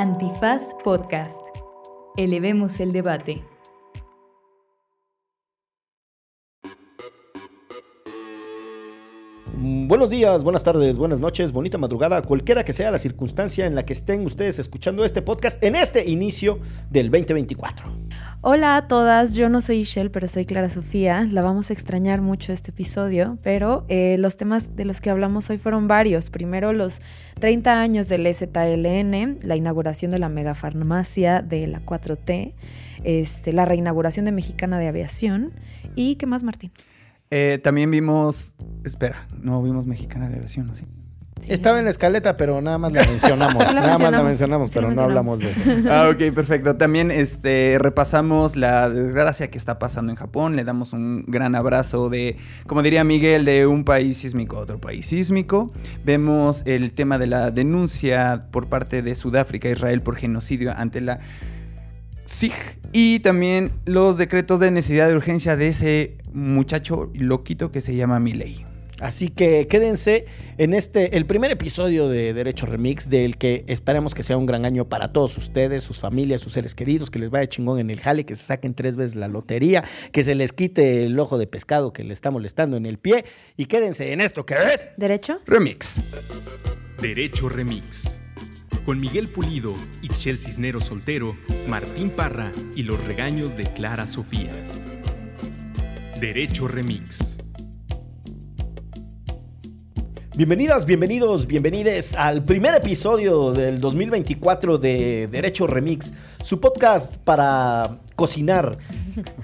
Antifaz Podcast. Elevemos el debate. Buenos días, buenas tardes, buenas noches, bonita madrugada, cualquiera que sea la circunstancia en la que estén ustedes escuchando este podcast en este inicio del 2024. Hola a todas, yo no soy Ishel, pero soy Clara Sofía. La vamos a extrañar mucho este episodio, pero eh, los temas de los que hablamos hoy fueron varios. Primero, los 30 años del ZLN, la inauguración de la megafarmacia de la 4T, este, la reinauguración de Mexicana de Aviación y ¿qué más, Martín? Eh, también vimos. Espera, no vimos Mexicana de Aviación, ¿no? Sí. Sí. Estaba en la escaleta, pero nada más la mencionamos. La nada más la mencionamos, sí pero la no hablamos de eso. Ah, ok, perfecto. También este, repasamos la desgracia que está pasando en Japón. Le damos un gran abrazo de, como diría Miguel, de un país sísmico a otro país sísmico. Vemos el tema de la denuncia por parte de Sudáfrica a Israel por genocidio ante la SIG. Y también los decretos de necesidad de urgencia de ese muchacho loquito que se llama Milei. Así que quédense en este, el primer episodio de Derecho Remix, del que esperemos que sea un gran año para todos ustedes, sus familias, sus seres queridos, que les vaya chingón en el jale, que se saquen tres veces la lotería, que se les quite el ojo de pescado que le está molestando en el pie. Y quédense en esto que es. ¿Derecho? Remix. Derecho Remix. Con Miguel Pulido, Ixchel Cisnero Soltero, Martín Parra y los regaños de Clara Sofía. Derecho Remix. Bienvenidas, bienvenidos, bienvenides al primer episodio del 2024 de Derecho Remix, su podcast para cocinar,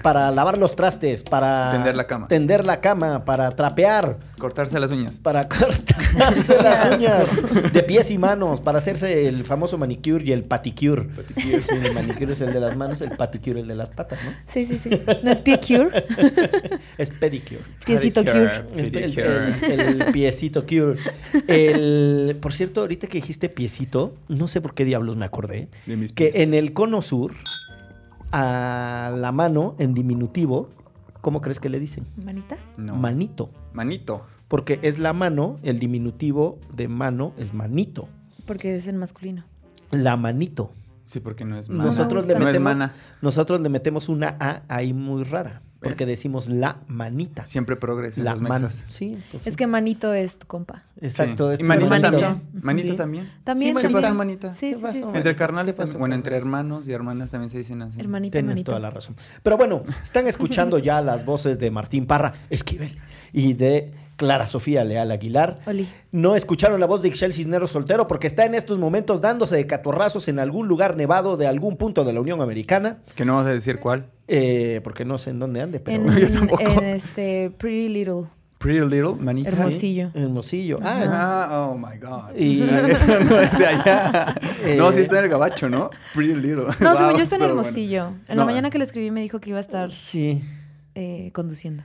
para lavar los trastes, para Tender la cama. tender la cama, para trapear, Cortarse las uñas. para cortarse las uñas de pies y manos, para hacerse el famoso manicure y el paticure. Sí, el manicure es el de las manos, el paticure el de las patas, ¿no? Sí, sí, sí. ¿No es pie cure? Es pedicure. Piecito cure. Es el, el- el piecito cure. El, por cierto, ahorita que dijiste piecito, no sé por qué diablos me acordé, De mis que en el cono sur, a la mano, en diminutivo, ¿cómo crees que le dicen? ¿Manita? No. Manito. Manito. Porque es la mano, el diminutivo de mano es manito. Porque es en masculino. La manito. Sí, porque no es mana. Nosotros le no es metemos, mana. nosotros le metemos una A ahí muy rara. Porque decimos la manita. Siempre progresa La los. Sí, pues Es que manito es tu compa. Exacto. Sí. es Y tu manita hermanito. también. Manita Sí. también. También, Sí, ¿Qué pasa, manita? Sí, ¿Qué Entre carnales ¿qué pasó también. Bueno, entre hermanos y hermanas también se dicen así. Hermanito, Tienes hermanito. toda la razón. Pero bueno, están escuchando ya las voces de Martín Parra, Esquivel, y de Clara Sofía Leal Aguilar. Oli. No escucharon la voz de Ixchel Cisneros Soltero porque está en estos momentos dándose de catorrazos en algún lugar nevado de algún punto de la Unión Americana. Que no vas a decir cuál. Eh, porque no sé en dónde ande, pero... En, Yo tampoco. en este Pretty Little. Pretty Little, manita. Hermosillo. Sí, Hermosillo. Ah, Ah, oh my God. Y- Eso no es de allá. Eh, no, sí está en el gabacho, ¿no? Pretty Little. No, Wow, según yo está en Hermosillo. En No. la mañana que le escribí me dijo que iba a estar sí. eh, conduciendo.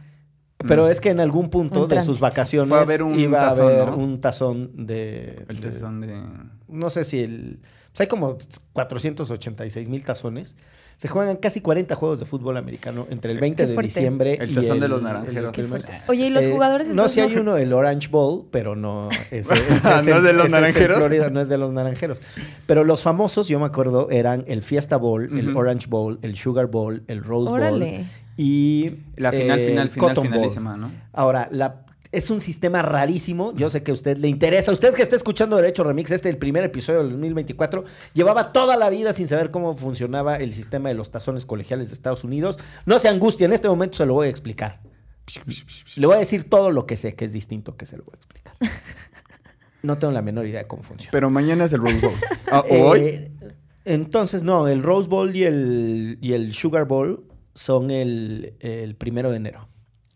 Pero Mm. es que en algún punto Un de sus vacaciones Fue a ver un iba tazón, a haber ¿no? un tazón de... El de- tazón de... no sé si el... pues hay como 486 mil tazones. Se juegan casi 40 juegos de fútbol americano entre el 20 Qué de diciembre El y tazón de los el- naranjeros. el. Oye, ¿y los Eh, jugadores No, entonces si hay uno, el Orange Bowl, pero no. ese- ese Ah, es ¿no es de los naranjeros? Florida, no es de los naranjeros. Pero los famosos, yo me acuerdo, eran el Fiesta Bowl, el. Orange Bowl, el Sugar Bowl, el Rose Órale. Bowl y. La final, eh, final, final, Cotton Bowl. finalísima, ¿no? Ahora, la, es un sistema rarísimo. Yo sé que a usted le interesa. Usted que está escuchando Derecho Remix, este es el primer episodio del 2024, llevaba toda la vida sin saber cómo funcionaba el sistema de los tazones colegiales de Estados Unidos. No se angustie, en este momento se lo voy a explicar. Le voy a decir todo lo que sé, que es distinto que se lo voy a explicar. No tengo la menor idea de cómo funciona. Pero mañana es el Rose Bowl. Ah, Eh, ¿Hoy? entonces, no, el Rose Bowl y el, y el Sugar Bowl son el, el primero de enero.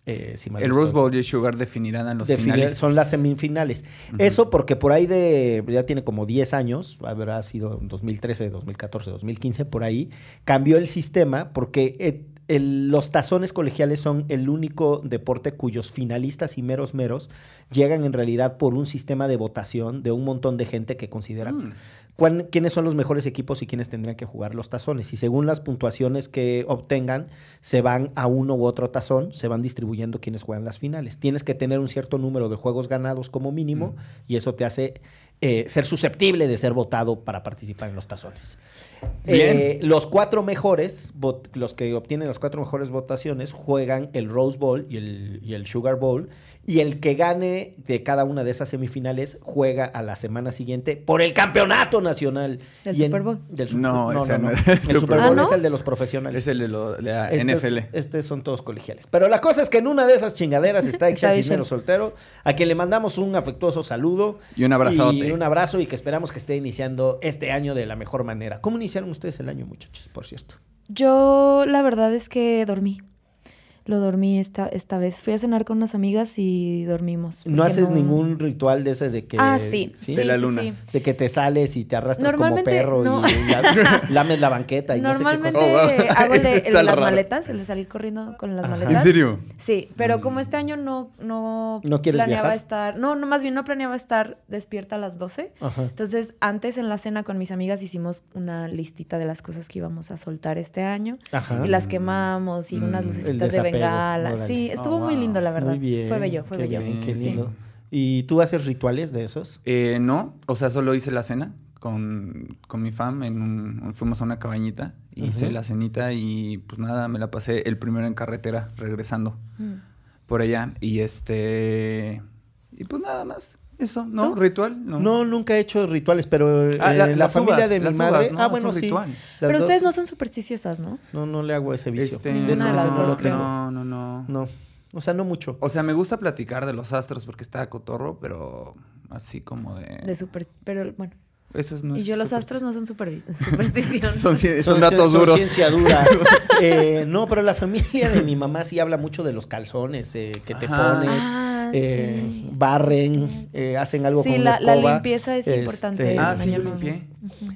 Eh, si El Rose. Bowl y el Sugar definirán a los Define- finales. Son las semifinales. Eso porque por ahí de, ya tiene como 10 años, habrá sido en 2013, 2014, 2015, por ahí, cambió el sistema porque eh, el- los tazones colegiales son el único deporte cuyos finalistas y meros meros llegan en realidad por un sistema de votación de un montón de gente que considera Mm. cuán- quiénes son los mejores equipos y quiénes tendrían que jugar los tazones. Y según las puntuaciones que obtengan, se van a uno u otro tazón, se van distribuyendo quienes juegan las finales. Tienes que tener un cierto número de juegos ganados como mínimo y eso te hace eh, ser susceptible de ser votado para participar en los tazones. Eh, los cuatro mejores, los que obtienen las cuatro mejores votaciones, juegan el Rose Bowl y el, y el Sugar Bowl. Y el que gane de cada una de esas semifinales juega a la semana siguiente por el campeonato nacional. ¿Del Super Bowl? del Super- No, no, ese no, no el Super Bowl. ¿Ah, es el de los profesionales. Es el de, lo- de la Estos- NFL. Estos son todos colegiales. Pero la cosa es que en una de esas chingaderas está Excel Cisneros. Soltero, a quien le mandamos un afectuoso saludo. Y un abrazote. Y un abrazo y que esperamos que esté iniciando este año de la mejor manera. ¿Cómo iniciaron ustedes el año, muchachos, por cierto? Yo la verdad es que dormí. Lo dormí esta, esta vez. Fui a cenar con unas amigas y dormimos. ¿No haces ningún ritual de ese de que... Ah, sí. Sí, De la luna. sí. De que te sales y te arrastras como perro no. y la- lames la banqueta y Normalmente no sé qué cosas. Oh, wow. hago el de, el las raro. maletas, el de salir corriendo con las Ajá. maletas. ¿En serio? Sí, pero como este año no, no, ¿No quieres planeaba viajar? estar, no, no, más bien no planeaba estar despierta a las 12. Ajá. Entonces, antes en la cena con mis amigas hicimos una listita de las cosas que íbamos a soltar este año. Ajá. Y las quemamos y unas Mm, lucecitas de bengala. Sí, estuvo Oh, muy lindo, la verdad. Muy bien. Fue bello, fue qué bello. bien, qué Sí. lindo. ¿Y tú haces rituales de esos? Eh, no, o sea, solo hice la cena con, con mi fam. En un, fuimos a una cabañita, hice Ujú. la cenita y pues nada, me la pasé el primero en carretera, regresando Mm. por allá. Y este. Y pues nada más. Eso, ¿no? ¿Tú? ¿Ritual? No. No, nunca he hecho rituales, pero eh, Ah, la, la- familia uvas, de mi madre... uvas, ¿no? Ah, Es bueno, un sí. ritual. Pero dos- ustedes no son supersticiosas, ¿no? No, no le hago ese vicio. Este, De las no dos, creo. No, no, no. No. O sea, no mucho. O sea, me gusta platicar de los astros porque está cotorro, pero así como de. De super, pero bueno. Eso no y es yo los astros no son super, superstición. Son, son Son- datos son duros. ciencia dura. Eh, no, pero la familia de mi mamá sí habla mucho de los calzones eh, que te Ajá. pones. Ah, eh, sí. barren, eh, hacen algo Sí, con una la, la escoba. limpieza es este, importante. Ah, sí, yo limpié.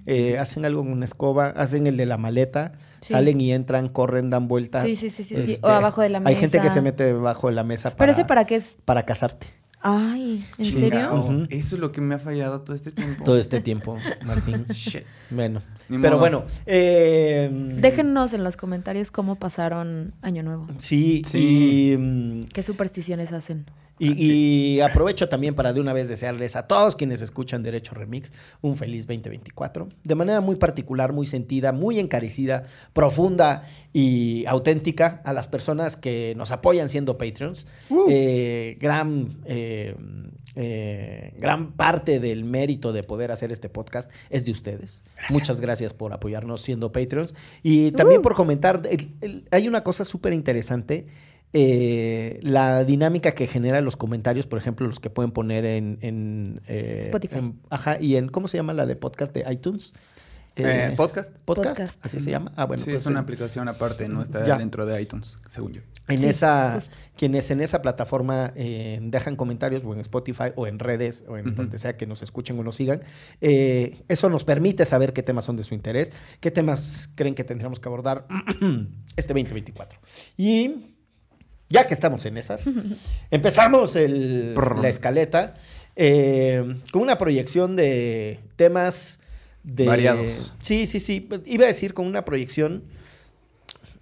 eh, hacen algo con una escoba, hacen el de la maleta, Sí. salen y entran, corren, dan vueltas. Sí, sí, sí, sí, sí. Este, O abajo de la Hay gente que mesa. se mete debajo de la mesa para, Pero ese para qué es. para casarte Ay, ¿en Chingao. serio? Eso es lo que me ha fallado todo este tiempo. todo este tiempo, Martín. Shit. Bueno, Ni pero modo. bueno. eh, Déjennos en los comentarios cómo pasaron Año Nuevo. Sí, Sí. y, mm, ¿Qué supersticiones hacen? Y, y aprovecho también para de una vez desearles a todos quienes escuchan Derecho Remix un feliz 2024. De manera muy particular, muy sentida, muy encarecida, profunda y auténtica a las personas que nos apoyan siendo Patreons. Eh, gran, eh, eh, gran parte del mérito de poder hacer este podcast es de ustedes. Muchas gracias por apoyarnos siendo Patreons. Y también por comentar, el- el- hay una cosa súper interesante eh, la dinámica que genera los comentarios, por ejemplo, los que pueden poner en, en, eh, Spotify. en- ajá, y en, ¿cómo se llama la de podcast de iTunes? Eh, ¿Podcast? podcast, Podcast. así se llama. Ah, bueno, sí, pues es una aplicación aparte, no está Ya. dentro de iTunes, según yo. En Sí, esa, justo. quienes en esa plataforma eh, dejan comentarios o en Spotify o en redes o en donde sea que nos escuchen o nos sigan, eh, eso nos permite saber qué temas son de su interés, qué temas creen que tendríamos que abordar este 2024. Y ya que estamos en esas, empezamos el- la escaleta eh, con una proyección de temas de... Variados. Sí, sí, sí. Iba a decir con una proyección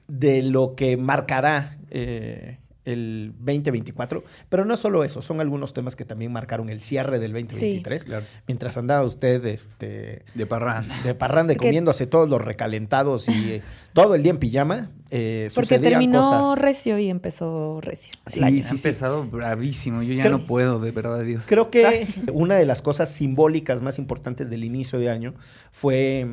de lo que marcará eh, el 2024. Pero no solo eso, son algunos temas que también marcaron el cierre del 2023. Claro. Mientras andaba usted este, De parranda. de parranda y comiéndose todos los recalentados y eh, todo el día en pijama, eh, Porque terminó cosas. recio y empezó recio. Sí, año. sí, ha sí. empezado bravísimo. Yo ya Creo- no puedo, de verdad, Dios. Creo que una de las cosas simbólicas más importantes del inicio de año fue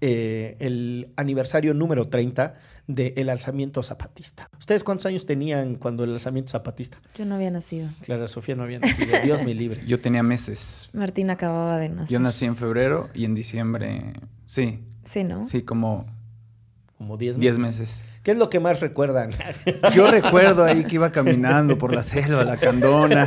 eh, el aniversario número 30 del alzamiento zapatista. ¿Ustedes cuántos años tenían cuando el alzamiento zapatista? Yo no había nacido. Clara Sofía no había nacido. Dios me libre. Yo tenía meses. Martín acababa de nacer. Yo nací en febrero y en diciembre, sí, Sí, ¿no? sí, como Como 10 meses. 10 meses. ¿Qué es lo que más recuerdan? Yo recuerdo ahí que iba caminando por la selva, la candona,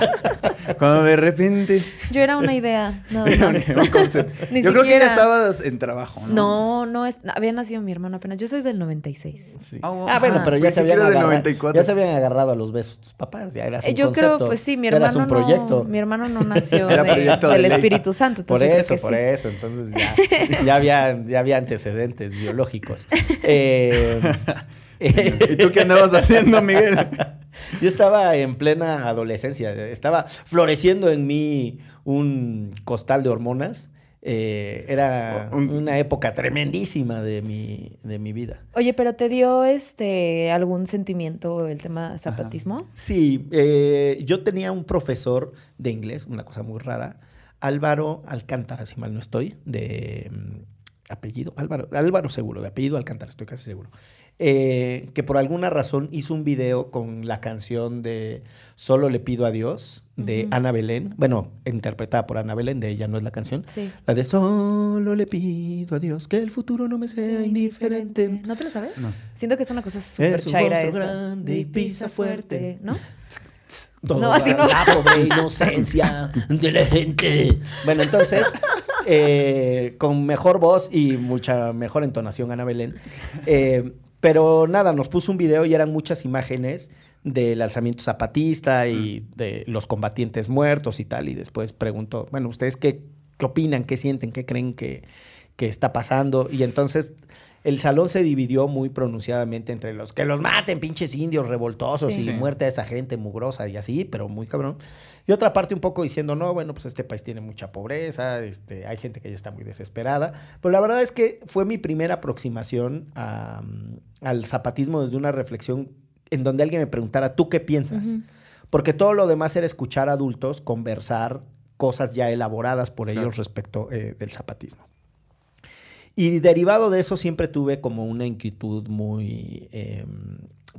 cuando de repente... Yo era una idea. Era un, más. un concepto. Ni Yo creo que ya siquiera. estabas en trabajo, ¿no? No, no, es- había nacido mi hermano apenas. Yo soy del 96. Sí. Ah, oh, Ah, bueno, pero ya se, habían agarrado, 94. ya se habían agarrado a los besos tus papás. Ya eras Eh, un Yo creo, concepto, pues sí, mi eras hermano un proyecto. no, mi hermano no nació Era de- proyecto de del ley. Espíritu Santo. Por eso, creo por sí. eso. Entonces ya, ya, había, ya había antecedentes biológicos. Eh, ¿Y tú qué andabas haciendo, Miguel? yo estaba en plena adolescencia. Estaba floreciendo en mí un costal de hormonas. Eh, era Un- una época tremendísima de mi, de mi vida. Oye, pero ¿te dio este algún sentimiento el tema zapatismo? Sí, eh, yo tenía un profesor de inglés, una cosa muy rara, Álvaro Alcántara, si mal no estoy, de mm, apellido, Álvaro, Álvaro seguro, de apellido Alcántara, estoy casi seguro, eh, que por alguna razón hizo un video con la canción de Solo le pido a Dios, de. Ana Belén, bueno, interpretada por Ana Belén, de ella no es la canción, Sí. la de Solo le pido a Dios que el futuro no me sea indiferente. ¿No te lo sabes? No. Siento que es una cosa súper chaira esa. grande y pisa fuerte. ¿no? Toda No, así no. La pobre inocencia de la gente. Bueno, entonces, eh, con mejor voz y mucha mejor entonación, Ana Belén. Eh, pero nada, nos puso un video y eran muchas imágenes del alzamiento zapatista y de los combatientes muertos y tal. Y después preguntó, bueno, ¿ustedes qué, qué opinan? ¿Qué sienten? ¿Qué creen que, que está pasando? Y entonces el salón se dividió muy pronunciadamente entre los que los maten, pinches indios revoltosos Sí. y muerte a esa gente mugrosa y así, pero muy cabrón. Y otra parte un poco diciendo, no, bueno, pues este país tiene mucha pobreza, este, hay gente que ya está muy desesperada. Pero la verdad es que fue mi primera aproximación a, mm, al zapatismo desde una reflexión en donde alguien me preguntara, ¿tú qué piensas? Porque todo lo demás era escuchar a adultos conversar cosas ya elaboradas por Claro. ellos respecto eh, del zapatismo. Y derivado de eso siempre tuve como una inquietud muy eh,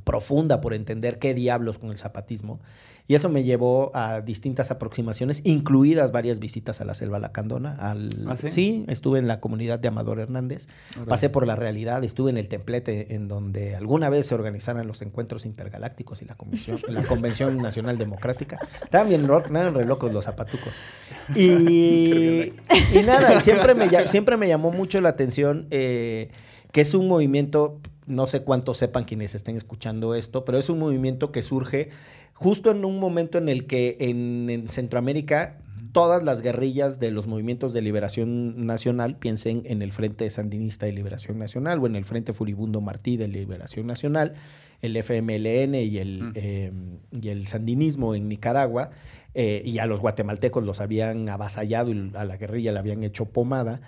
profunda por entender qué diablos con el zapatismo. Y eso me llevó a distintas aproximaciones, incluidas varias visitas a la selva lacandona. Al, ¿Ah, sí? estuve en la comunidad de Amador Hernández. Pasé por la realidad, estuve en el templete en donde alguna vez se organizaron los encuentros intergalácticos y la, comisión, la Convención Nacional Democrática. Ro- estaban re locos los zapatucos. Y, y nada, y siempre me, siempre me llamó mucho la atención eh, que es un movimiento, no sé cuántos sepan quienes estén escuchando esto, pero es un movimiento que surge justo en un momento en el que en, en Centroamérica todas las guerrillas de los movimientos de liberación nacional, piensen en el Frente Sandinista de Liberación Nacional o en el Frente Furibundo Martí de Liberación Nacional, el FMLN y el, Mm. eh, y el sandinismo en Nicaragua, eh, y a los guatemaltecos los habían avasallado y a la guerrilla le habían hecho pomada.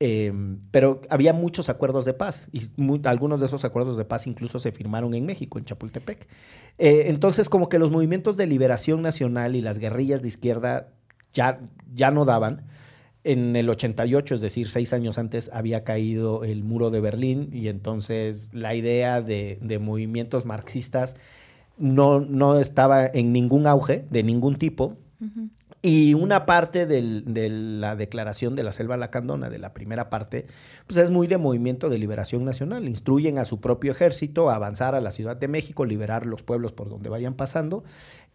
Eh, pero había muchos acuerdos de paz y algunos de esos acuerdos de paz incluso se firmaron en México, en Chapultepec. Eh, entonces, como que los movimientos de liberación nacional y las guerrillas de izquierda ya, ya no daban. En el 88, es decir, seis años antes, había caído el muro de Berlín y entonces la idea de, de movimientos marxistas no, no estaba en ningún auge de ningún tipo. Y una parte de la declaración de la selva lacandona, de la primera parte, pues es muy de movimiento de liberación nacional. Instruyen a su propio ejército a avanzar a la Ciudad de México, liberar los pueblos por donde vayan pasando,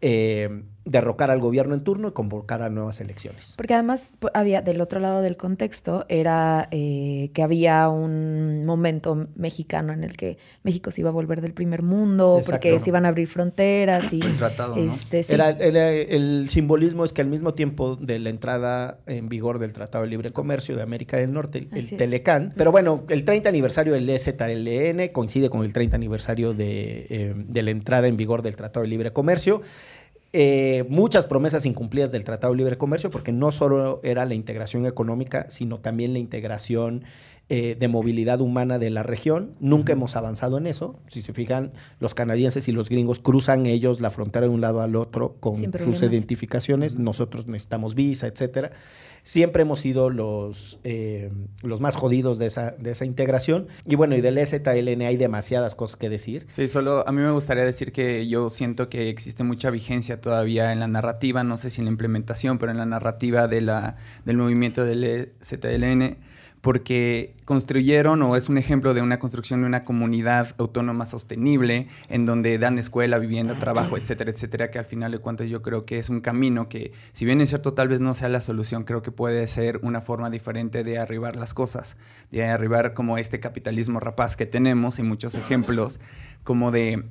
eh, derrocar al gobierno en turno y convocar a nuevas elecciones. Porque además había, del otro lado del contexto, era eh, que había un momento mexicano en el que México se iba a volver del primer mundo, porque se iban a abrir fronteras y El tratado, ¿no? este, sí. Era, era- el simbolismo es que al mismo tiempo de la entrada en vigor del Tratado de Libre Comercio de América del Norte, el, el es. Telecán, pero bueno, el 30 aniversario del EZLN coincide con el 30 aniversario de, eh, de la entrada en vigor del Tratado de Libre Comercio. Eh, muchas promesas incumplidas del Tratado de Libre Comercio, porque no solo era la integración económica, sino también la integración eh, de movilidad humana de la región. Nunca hemos avanzado en eso. Si se fijan, los canadienses y los gringos cruzan ellos la frontera de un lado al otro con sus identificaciones. Nosotros necesitamos visa, etcétera. Siempre hemos sido los, eh, los más jodidos de esa, de esa integración. Y bueno, y del EZLN hay demasiadas cosas que decir. Sí, solo a mí me gustaría decir que yo siento que existe mucha vigencia todavía en la narrativa, no sé si en la implementación, pero en la narrativa de la, del movimiento del ZLN, porque construyeron o es un ejemplo de una construcción de una comunidad autónoma sostenible en donde dan escuela, vivienda, trabajo, etcétera, etcétera, que al final de cuentas yo creo que es un camino que, si bien es cierto, tal vez no sea la solución, creo que puede ser una forma diferente de arribar las cosas, de arribar como este capitalismo rapaz que tenemos y muchos ejemplos como de,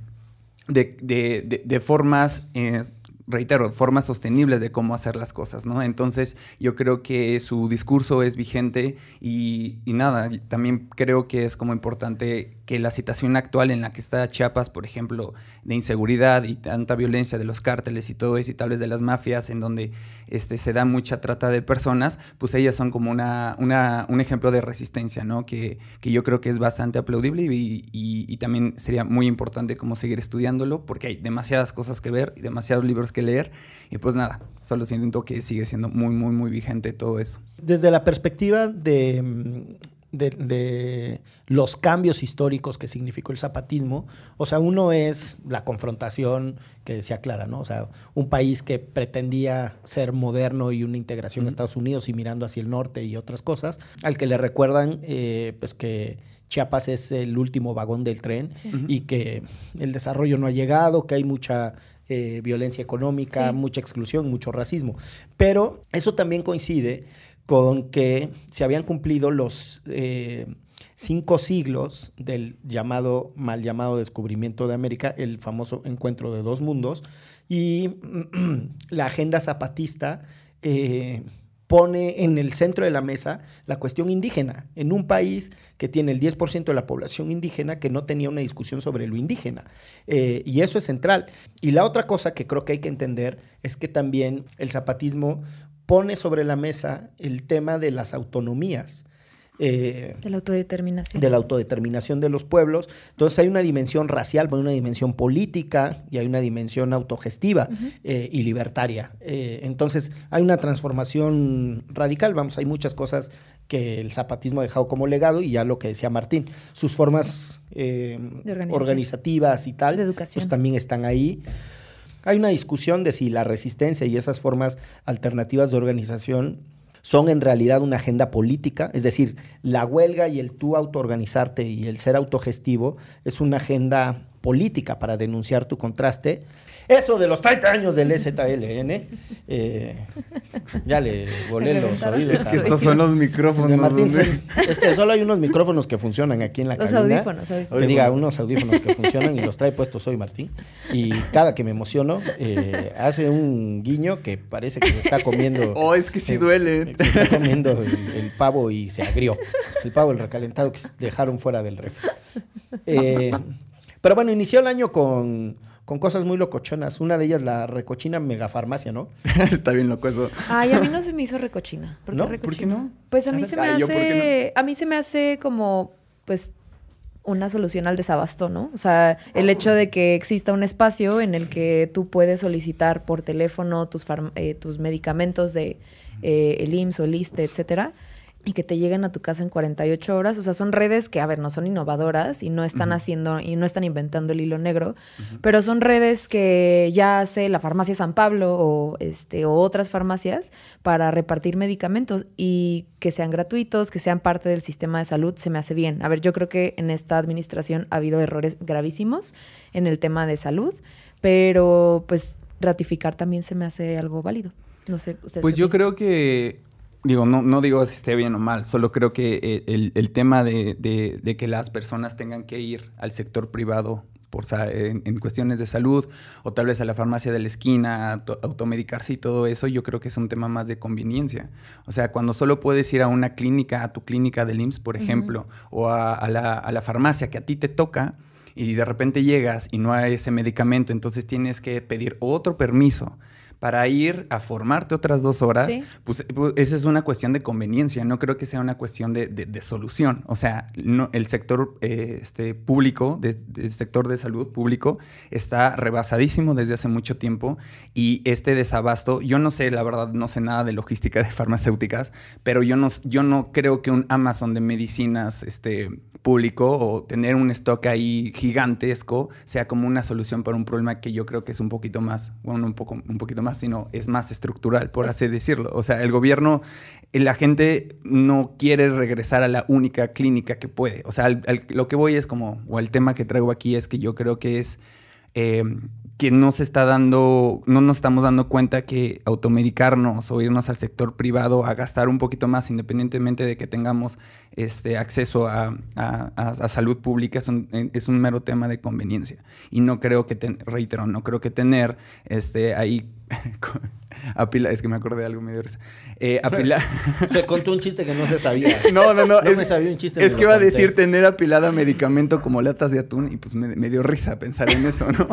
de, de- formas, eh, reitero, formas sostenibles de cómo hacer las cosas, ¿no? Entonces yo creo que su discurso es vigente y, y nada, también creo que es como importante que la situación actual en la que está Chiapas, por ejemplo, de inseguridad y tanta violencia de los cárteles y todo eso, y tal vez de las mafias, en donde este, se da mucha trata de personas, pues ellas son como una, una un ejemplo de resistencia, ¿no? Que, que, yo creo que es bastante aplaudible y, y, y, también sería muy importante como seguir estudiándolo, porque hay demasiadas cosas que ver y demasiados libros que leer, y pues nada, solo siento que sigue siendo muy, muy, muy vigente todo eso. Desde la perspectiva de de, de, los cambios históricos que significó el zapatismo. O sea, uno es la confrontación que decía Clara, ¿no? O sea, un país que pretendía ser moderno y una integración a Estados Unidos y mirando hacia el norte y otras cosas, al que le recuerdan, eh, pues que Chiapas es el último vagón del tren sí. y que el desarrollo no ha llegado, que hay mucha eh, violencia económica, sí. mucha exclusión, mucho racismo. Pero eso también coincide con que se habían cumplido los eh, cinco siglos del llamado, mal llamado descubrimiento de América, el famoso encuentro de dos mundos, y la agenda zapatista eh, pone en el centro de la mesa la cuestión indígena, en un país que tiene el 10% de la población indígena que no tenía una discusión sobre lo indígena. Eh, y eso es central. Y la otra cosa que creo que hay que entender es que también el zapatismo pone sobre la mesa el tema de las autonomías. Eh, de la autodeterminación. De la autodeterminación de los pueblos. Entonces hay una dimensión racial, hay una dimensión política y hay una dimensión autogestiva uh -huh. eh, y libertaria. Eh, entonces hay una transformación radical. Vamos, hay muchas cosas que el zapatismo ha dejado como legado y ya lo que decía Martín, sus formas organizativas y tal, de educación. pues también están ahí. Hay una discusión de si la resistencia y esas formas alternativas de organización son en realidad una agenda política, es decir, la huelga y el tú autoorganizarte y el ser autogestivo es una agenda política para denunciar tu contraste. Eso de los 30 años del EZLN, eh, ya le volé los oídos. Es que estos son los micrófonos. Martín, donde... Es que solo hay unos micrófonos que funcionan aquí en la los cabina. Audífonos, audífonos. Te diga, unos audífonos que funcionan y los trae puestos hoy Martín. Y cada que me emociono, eh, hace un guiño que parece que se está comiendo. Oh, es que sí duele. Se está comiendo el, el, pavo y se agrió. El pavo, el recalentado que dejaron fuera del refri. Eh, pero bueno, inició el año con con cosas muy locochonas. Una de ellas, la recochina megafarmacia, ¿no? Está bien loco eso. Ay, a mí no se me hizo recochina. ¿Por qué, ¿No? recochina? ¿Por qué no? Pues a mí se me Ay, hace... ¿yo por qué A mí se me hace como, pues, una solución al desabasto, ¿no? O sea, el hecho de que exista un espacio en el que tú puedes solicitar por teléfono tus, eh, tus medicamentos de eh, el IMSS o el ISTE, etcétera, y que te lleguen a tu casa en 48 horas. O sea, son redes que, a ver, no son innovadoras y no están uh -huh. haciendo y no están inventando el hilo negro, uh -huh. pero son redes que ya hace la farmacia San Pablo o, este, o otras farmacias para repartir medicamentos y que sean gratuitos, que sean parte del sistema de salud, se me hace bien. A ver, yo creo que en esta administración ha habido errores gravísimos en el tema de salud, pero pues ratificar también se me hace algo válido. No sé, ustedes. Pues yo creo que Digo, no, no digo si esté bien o mal, solo creo que el, el tema de, de, de, que las personas tengan que ir al sector privado por, en, en, cuestiones de salud o tal vez a la farmacia de la esquina, a automedicarse y todo eso, yo creo que es un tema más de conveniencia. O sea, cuando solo puedes ir a una clínica, a tu clínica del IMSS, por ejemplo, uh -huh. o a, a, la, a la farmacia que a ti te toca, y de repente llegas y no hay ese medicamento, entonces tienes que pedir otro permiso para ir a formarte otras dos horas, sí. pues, pues, esa es una cuestión de conveniencia, no creo que sea una cuestión de, de, de solución. O sea, no, el sector eh, este, público, de, el sector de salud público, está rebasadísimo desde hace mucho tiempo y este desabasto, yo no sé, la verdad, no sé nada de logística de farmacéuticas, pero yo no, yo no creo que un Amazon de medicinas este, público o tener un stock ahí gigantesco sea como una solución para un problema que yo creo que es un poquito más, bueno, un, poco, un poquito más sino es más estructural, por así decirlo. O sea, el gobierno, la gente no quiere regresar a la única clínica que puede. O sea, al, al, lo que voy es como, o el tema que traigo aquí es que yo creo que es eh, que no se está dando, no nos estamos dando cuenta que automedicarnos o irnos al sector privado a gastar un poquito más, independientemente de que tengamos este, acceso a, a- a- a salud pública es un, es un mero tema de conveniencia. Y no creo que, ten- reitero, no creo que tener este, ahí... apila, es que me acordé de algo medio risa. Eh, apila- Se contó un chiste que no se sabía. No, no, no. No es, me sabía un chiste, Es que iba a decir tener apilada medicamento como latas de atún y pues me, me dio risa pensar en eso, ¿no?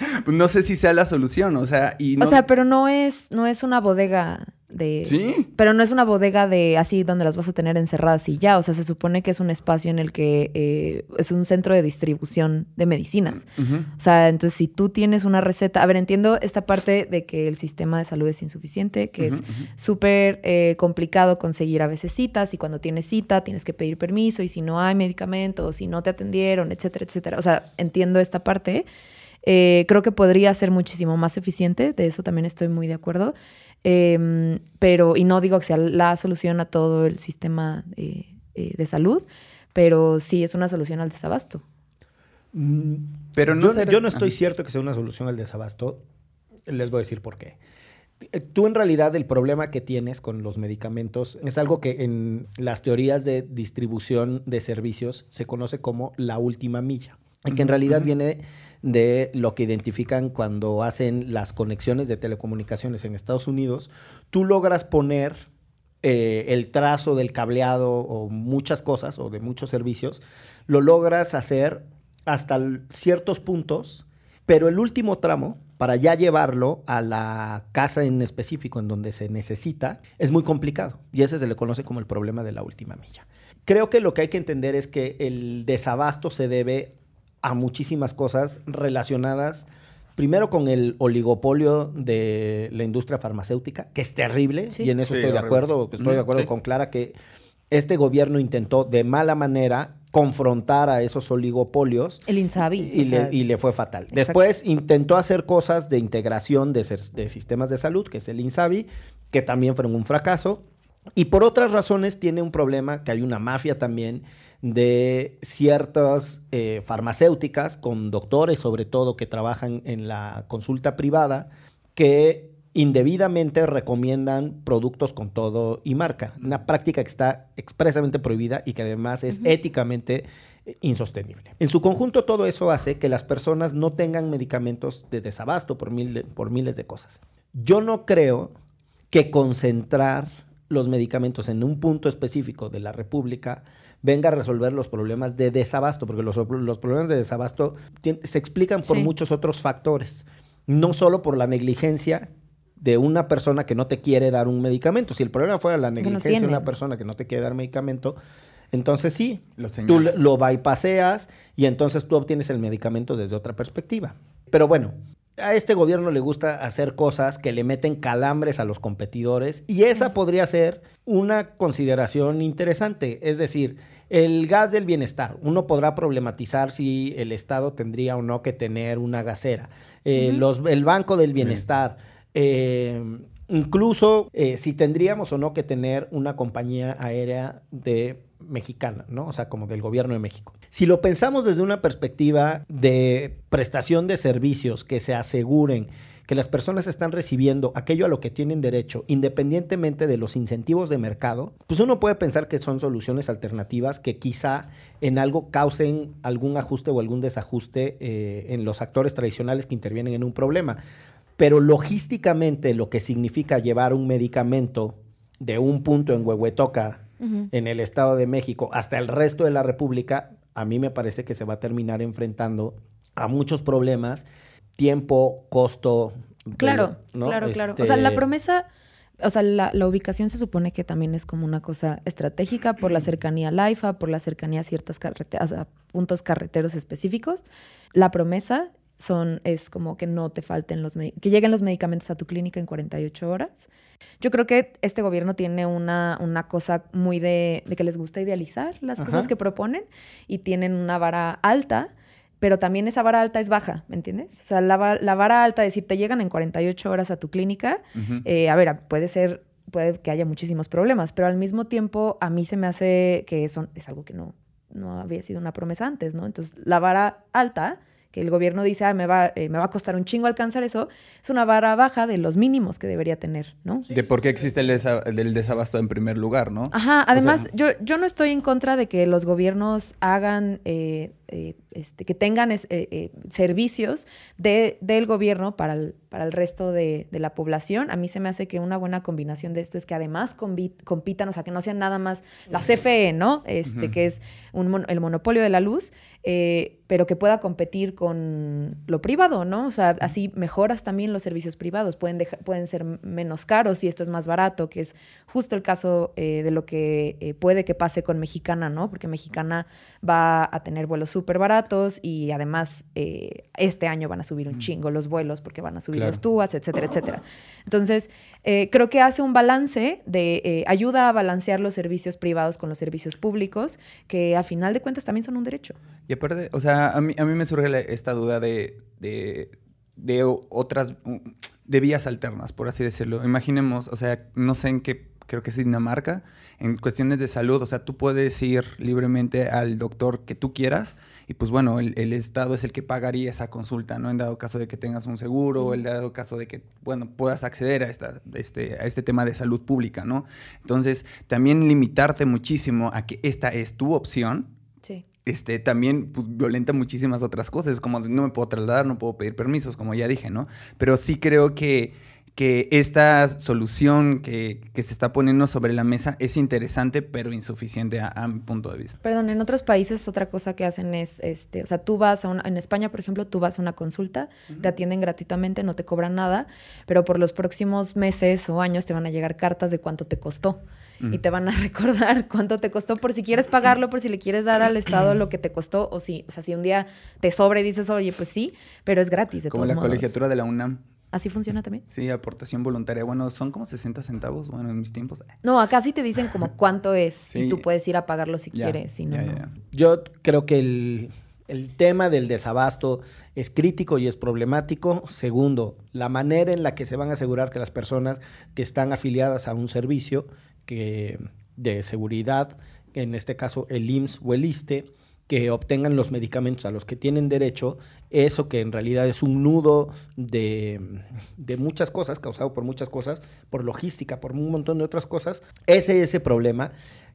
No sé si sea la solución, o sea, y no... O sea, pero no es, no es una bodega de. Sí. Pero no es una bodega de así donde las vas a tener encerradas y ya. O sea, se supone que es un espacio en el que eh, es un centro de distribución de medicinas. O sea, entonces si tú tienes una receta, a ver, entiendo esta parte de que el sistema de salud es insuficiente, que es súper eh, complicado conseguir a veces citas y cuando tienes cita tienes que pedir permiso y si no hay medicamento o si no te atendieron, etcétera, etcétera. O sea, entiendo esta parte. Eh, creo que podría ser muchísimo más eficiente, de eso también estoy muy de acuerdo. Eh, pero, y no digo que sea la solución a todo el sistema eh, eh, de salud, pero sí es una solución al desabasto. Pero no yo, ser- yo no estoy Ajá. cierto que sea una solución al desabasto. Les voy a decir por qué. Eh, Tú en realidad el problema que tienes con los medicamentos es algo que en las teorías de distribución de servicios se conoce como la última milla. Y que en realidad viene de lo que identifican cuando hacen las conexiones de telecomunicaciones en Estados Unidos. Tú logras poner eh, el trazo del cableado o muchas cosas o de muchos servicios, lo logras hacer hasta ciertos puntos, pero el último tramo, para ya llevarlo a la casa en específico en donde se necesita, es muy complicado. Y ese se le conoce como el problema de la última milla. Creo que lo que hay que entender es que el desabasto se debe a muchísimas cosas relacionadas primero con el oligopolio de la industria farmacéutica, que es terrible, Sí. y en eso Sí, estoy de acuerdo, estoy de acuerdo sí. con Clara que este gobierno intentó de mala manera confrontar a esos oligopolios El Insabi. y, le, y le fue fatal. Exacto. Después intentó hacer cosas de integración de, ser- de sistemas de salud, que es el INSABI, que también fueron un fracaso. Y por otras razones tiene un problema, que hay una mafia también de ciertas eh, farmacéuticas, con doctores sobre todo, que trabajan en la consulta privada, que indebidamente recomiendan productos con todo y marca. Una práctica que está expresamente prohibida y que además es éticamente eh, insostenible. En su conjunto todo eso hace que las personas no tengan medicamentos de desabasto por, mil- por miles de cosas. Yo no creo que concentrar los medicamentos en un punto específico de la República venga a resolver los problemas de desabasto, porque los, los problemas de desabasto se explican por Sí. muchos otros factores, no solo por la negligencia de una persona que no te quiere dar un medicamento. Si el problema fuera la no negligencia de una persona que no te quiere dar medicamento, entonces sí, Lo tú lo bypaseas y entonces tú obtienes el medicamento desde otra perspectiva. Pero bueno, a este gobierno le gusta hacer cosas que le meten calambres a los competidores y esa podría ser una consideración interesante. Es decir, el gas del bienestar. Uno podrá problematizar si el Estado tendría o no que tener una gasera. Eh, los- el Banco del Bienestar. eh, incluso eh, si tendríamos o no que tener una compañía aérea de mexicana, ¿no? O sea, como del gobierno de México. Si lo pensamos desde una perspectiva de prestación de servicios que se aseguren que las personas están recibiendo aquello a lo que tienen derecho, independientemente de los incentivos de mercado, pues uno puede pensar que son soluciones alternativas que quizá en algo causen algún ajuste o algún desajuste eh, en los actores tradicionales que intervienen en un problema. Pero logísticamente lo que significa llevar un medicamento de un punto en Huehuetoca, En el Estado de México, hasta el resto de la República, a mí me parece que se va a terminar enfrentando a muchos problemas, tiempo, costo. Claro, ¿no? claro, claro. O sea, Este, la promesa, o sea, la, la ubicación se supone que también es como una cosa estratégica por la cercanía al AIFA, por la cercanía a ciertas carreteras, a puntos carreteros específicos. La promesa son, es como que no te falten los, que lleguen los medicamentos a tu clínica en 48 horas. Yo creo que este gobierno tiene una, una cosa muy de, de que les gusta idealizar las cosas que proponen y tienen una vara alta, pero también esa vara alta es baja, ¿me entiendes? O sea, la, la vara alta, decir, te llegan en 48 horas a tu clínica, eh, a ver, puede ser, puede que haya muchísimos problemas, pero al mismo tiempo a mí se me hace que eso es algo que no, no había sido una promesa antes, ¿no? Entonces, la vara alta que el gobierno dice, ah, me va, eh, me va a costar un chingo alcanzar eso, es una vara baja de los mínimos que debería tener, ¿no? De por qué existe el, desa- el desabasto en primer lugar, ¿no? Ajá, O sea, además, yo, yo no estoy en contra de que los gobiernos hagan, eh, eh, este, que tengan es- eh, eh, servicios de, del gobierno para el, para el resto de, de la población. A mí se me hace que una buena combinación de esto es que además compitan, o sea, que no sean nada más la CFE, ¿no? Este, que es un el monopolio de la luz, eh, pero que pueda competir con lo privado, ¿no? O sea, así mejoras también los servicios privados, pueden, pueden ser menos caros y esto es más barato, que es justo el caso de lo que puede que pase con Mexicana, ¿no? Porque Mexicana va a tener vuelos súper baratos y además eh, este año van a subir un chingo los vuelos porque van a subir Claro. los TUAS, etcétera, etcétera. Entonces, eh, creo que hace un balance de, eh, ayuda a balancear los servicios privados con los servicios públicos, que al final de cuentas también son un derecho. Y aparte, o sea, a mí, a mí me surge la- esta duda de, de, de otras, mm, de vías alternas, por así decirlo. Imaginemos, o sea, no sé en qué, creo que es Dinamarca, en cuestiones de salud, o sea, tú puedes ir libremente al doctor que tú quieras y pues bueno, el, el Estado es el que pagaría esa consulta, ¿no? En dado caso de que tengas un seguro, o en dado caso de que, bueno, puedas acceder a, esta, este, a este tema de salud pública, ¿no? Entonces, también limitarte muchísimo a que esta es tu opción, Sí. este, también pues, violenta muchísimas otras cosas, como no me puedo trasladar, no puedo pedir permisos, como ya dije, ¿no? Pero sí creo que, que esta solución que, que se está poniendo sobre la mesa es interesante, pero insuficiente a, a mi punto de vista. Perdón, en otros países otra cosa que hacen es, este, o sea, tú vas a una, en España, por ejemplo, tú vas a una consulta, te atienden gratuitamente, no te cobran nada, pero por los próximos meses o años te van a llegar cartas de cuánto te costó. Y te van a recordar cuánto te costó por si quieres pagarlo, por si le quieres dar al Estado lo que te costó, o si, o sea, si un día te sobra y dices, oye, pues sí, pero es gratis de Como todos la modos. colegiatura de la UNAM. ¿Así funciona también? Sí, aportación voluntaria. Bueno, son como 60 centavos, bueno, en mis tiempos. No, acá sí te dicen como cuánto es Sí. y tú puedes ir a pagarlo si Ya, quieres, si no, ya, ya, no. ya. Yo creo que el, el tema del desabasto es crítico y es problemático. Segundo, la manera en la que se van a asegurar que las personas que están afiliadas a un servicio que, de seguridad, en este caso el IMSS o el ISTE, que obtengan los medicamentos a los que tienen derecho, eso que en realidad es un nudo de, de muchas cosas, causado por muchas cosas, por logística, por un montón de otras cosas, ese ese problema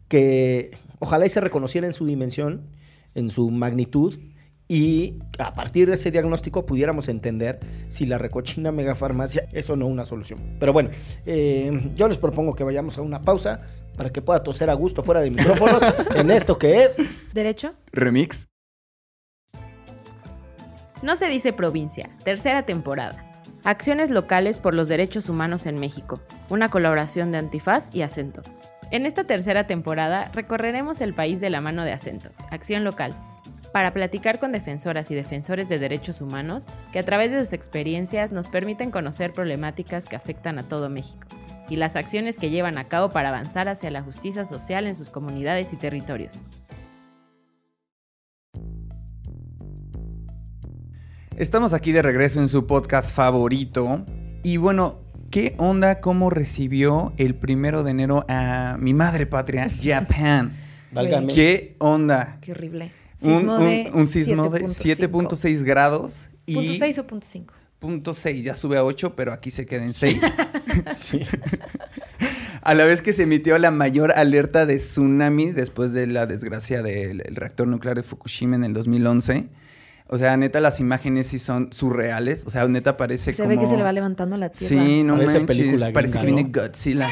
que ojalá y se reconociera en su dimensión, en su magnitud, y a partir de ese diagnóstico pudiéramos entender si la recochina megafarmacia es o no una solución. Pero bueno, eh, yo les propongo que vayamos a una pausa para que pueda toser a gusto fuera de micrófonos en esto que es... ¿Derecho? Remix. No se dice provincia, tercera temporada. Acciones locales por los derechos humanos en México, una colaboración de Antifaz y Acento. En esta tercera temporada recorreremos el país de la mano de Acento, Acción Local, para platicar con defensoras y defensores de derechos humanos que a través de sus experiencias nos permiten conocer problemáticas que afectan a todo México y las acciones que llevan a cabo para avanzar hacia la justicia social en sus comunidades y territorios. Estamos aquí de regreso en su podcast favorito. Y bueno, ¿qué onda? ¿Cómo recibió el primero de enero a mi madre patria, Japan? Válgame. ¿Qué onda? Qué horrible. Un, Sismo un- de un sismo de 7.5. 7.6 grados y ¿Punto 6 o punto 5? punto 6, ya sube a 8, pero aquí se queda en 6. Sí. A la vez que se emitió la mayor alerta de tsunami después de la desgracia del el reactor nuclear de Fukushima en el 2011. O sea, neta, las imágenes sí son surreales. O sea, neta parece Se como... ve que se le va levantando la tierra. Sí, no Parece manches. película Parece que viene Godzilla.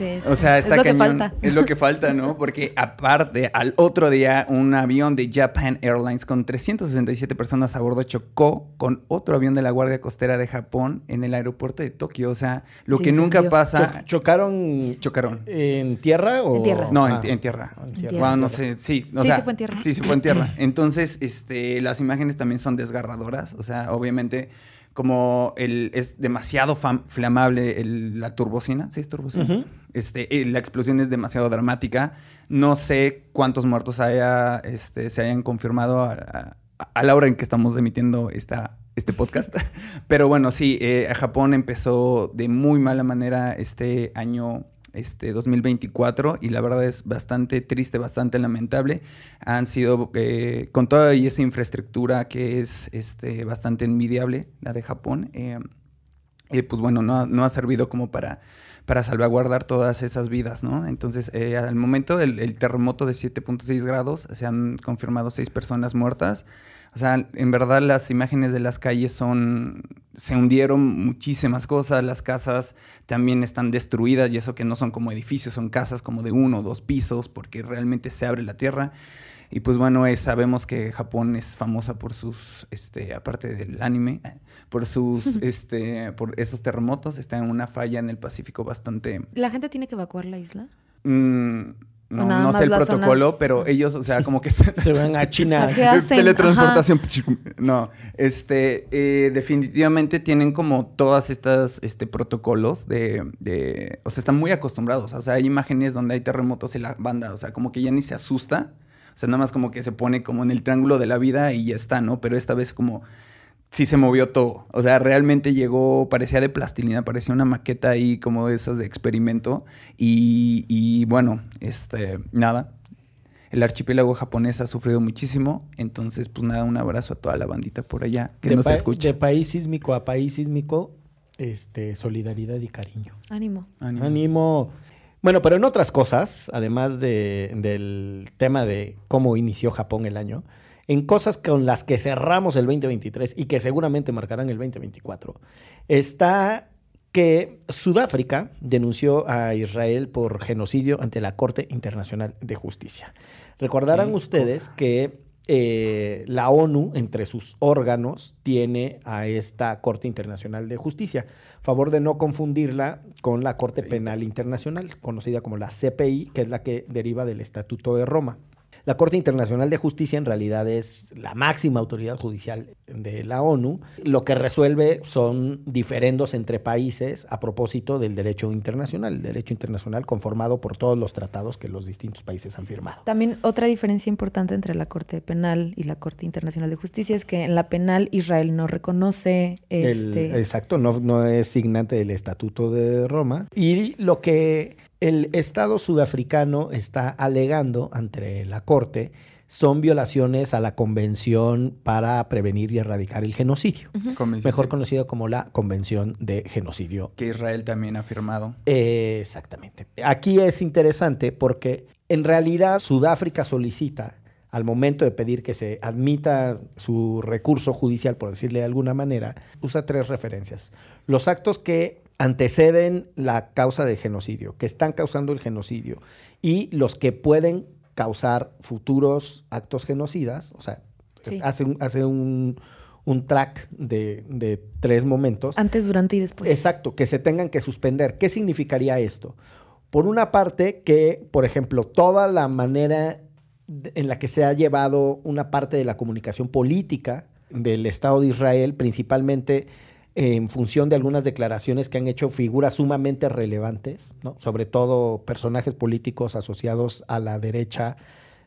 Sí, sí. O sea, está es lo que cañón. falta. Es lo que falta, ¿no? Porque aparte, al otro día, un avión de Japan Airlines con 367 personas a bordo chocó con otro avión de la Guardia Costera de Japón en el aeropuerto de Tokio. O sea, lo Se que nunca pasa... Cho- ¿Chocaron Chocaron. en tierra o...? En tierra. No, en, Ah, en tierra. en tierra. Bueno, no sé, sí. o Sí, sea, sí fue en tierra. Sí, sí fue en tierra. Entonces, este, las imágenes también son desgarradoras. O sea, obviamente, como el, es demasiado flamable el- la turbocina. ¿Sí es turbocina? Este, eh, la explosión es demasiado dramática. No sé cuántos muertos haya, este, se hayan confirmado a, a- a la hora en que estamos emitiendo esta, este podcast. Pero bueno, sí, eh, Japón empezó de muy mala manera este año este 2024 y la verdad es bastante triste, bastante lamentable. Han sido eh, con toda esa infraestructura que es este, bastante envidiable, la de Japón. Eh, pues bueno, no, no, ha servido como para, para salvaguardar todas esas vidas, ¿no? Entonces, eh, al momento del terremoto de 7.6 grados, se han confirmado seis personas muertas. O sea, en verdad las imágenes de las calles son... Se hundieron muchísimas cosas, las casas también están destruidas y eso que no son como edificios, son casas como de uno o dos pisos porque realmente se abre la tierra. Y pues bueno, sabemos que Japón es famosa por sus, este, aparte del anime, por sus, este, por esos terremotos. Está en una falla en el Pacífico bastante. ¿La gente tiene que evacuar la isla? Mm, no, no sé el protocolo, pero ellos, o sea, como que se van a China. Teletransportación. No, este, eh, definitivamente tienen como todas estas, este, protocolos de, de, o sea, están muy acostumbrados. O sea, hay imágenes donde hay terremotos y la banda, o sea, como que ya ni se asusta o sea, nada más como que se pone como en el triángulo de la vida y ya está, ¿no? Pero esta vez como sí se movió todo. O sea, realmente llegó, parecía de plastilina, parecía una maqueta ahí como de esas de experimento. Y, bueno, este, nada. El archipiélago japonés ha sufrido muchísimo. Entonces, pues nada, un abrazo a toda la bandita por allá que nos escucha. De país sísmico a país sísmico, este, solidaridad y cariño. Ánimo. Ánimo. Ánimo. Bueno, pero en otras cosas, además del tema de cómo inició Japón el año, en cosas con las que cerramos el 2023 y que seguramente marcarán el 2024, está que Sudáfrica denunció a Israel por genocidio ante la Corte Internacional de Justicia. Recordarán ustedes que eh, la ONU, entre sus órganos, tiene a esta Corte Internacional de Justicia. Favor de no confundirla con la Corte Penal Internacional, conocida como la CPI, que es la que deriva del Estatuto de Roma. La Corte Internacional de Justicia en realidad es la máxima autoridad judicial de la ONU. Lo que resuelve son diferendos entre países a propósito del derecho internacional, el derecho internacional conformado por todos los tratados que los distintos países han firmado. También otra diferencia importante entre la Corte Penal y la Corte Internacional de Justicia es que en la penal Israel no reconoce este... exacto, no, no es signante del Estatuto de Roma. Y lo que el Estado sudafricano está alegando ante la Corte son violaciones a la Convención para prevenir y erradicar el genocidio, mejor conocido como la Convención de Genocidio. Que Israel también ha firmado. exactamente. Aquí es interesante porque en realidad Sudáfrica solicita al momento de pedir que se admita su recurso judicial, por decirle de alguna manera, usa tres referencias. Los actos que anteceden la causa de genocidio, que están causando el genocidio, y los que pueden causar futuros actos genocidas, o sea, hace, un, hace un, track de, de, tres momentos. Antes, durante y después. Exacto, que se tengan que suspender. ¿Qué significaría esto? Por una parte, que, por ejemplo, toda la manera en la que se ha llevado una parte de la comunicación política del Estado de Israel, principalmente en función de algunas declaraciones que han hecho figuras sumamente relevantes, ¿no? sobre todo personajes políticos asociados a la derecha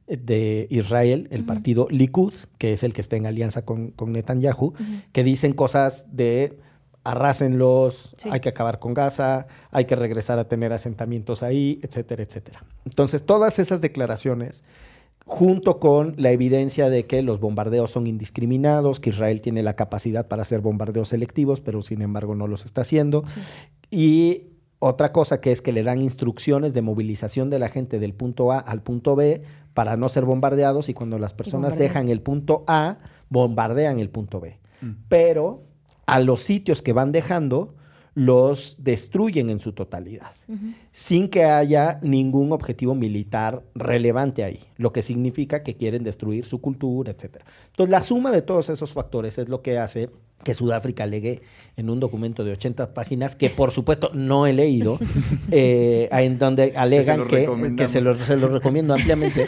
de Israel, el partido Likud, que es el que está en alianza con, con Netanyahu, que dicen cosas de arrásenlos, hay que acabar con Gaza, hay que regresar a tener asentamientos ahí, etcétera, etcétera. Entonces, todas esas declaraciones junto con la evidencia de que los bombardeos son indiscriminados, que Israel tiene la capacidad para hacer bombardeos selectivos, pero sin embargo no los está haciendo. Y otra cosa que es que le dan instrucciones de movilización de la gente del punto A al punto B para no ser bombardeados y cuando las personas dejan el punto A, bombardean el punto B. Mm. Pero a los sitios que van dejando, los destruyen en su totalidad, sin que haya ningún objetivo militar relevante ahí, lo que significa que quieren destruir su cultura, etc. Entonces, la suma de todos esos factores es lo que hace que Sudáfrica alegue en un documento de 80 páginas, que por supuesto no he leído, eh, en donde alegan que, se, los, recomiendo ampliamente.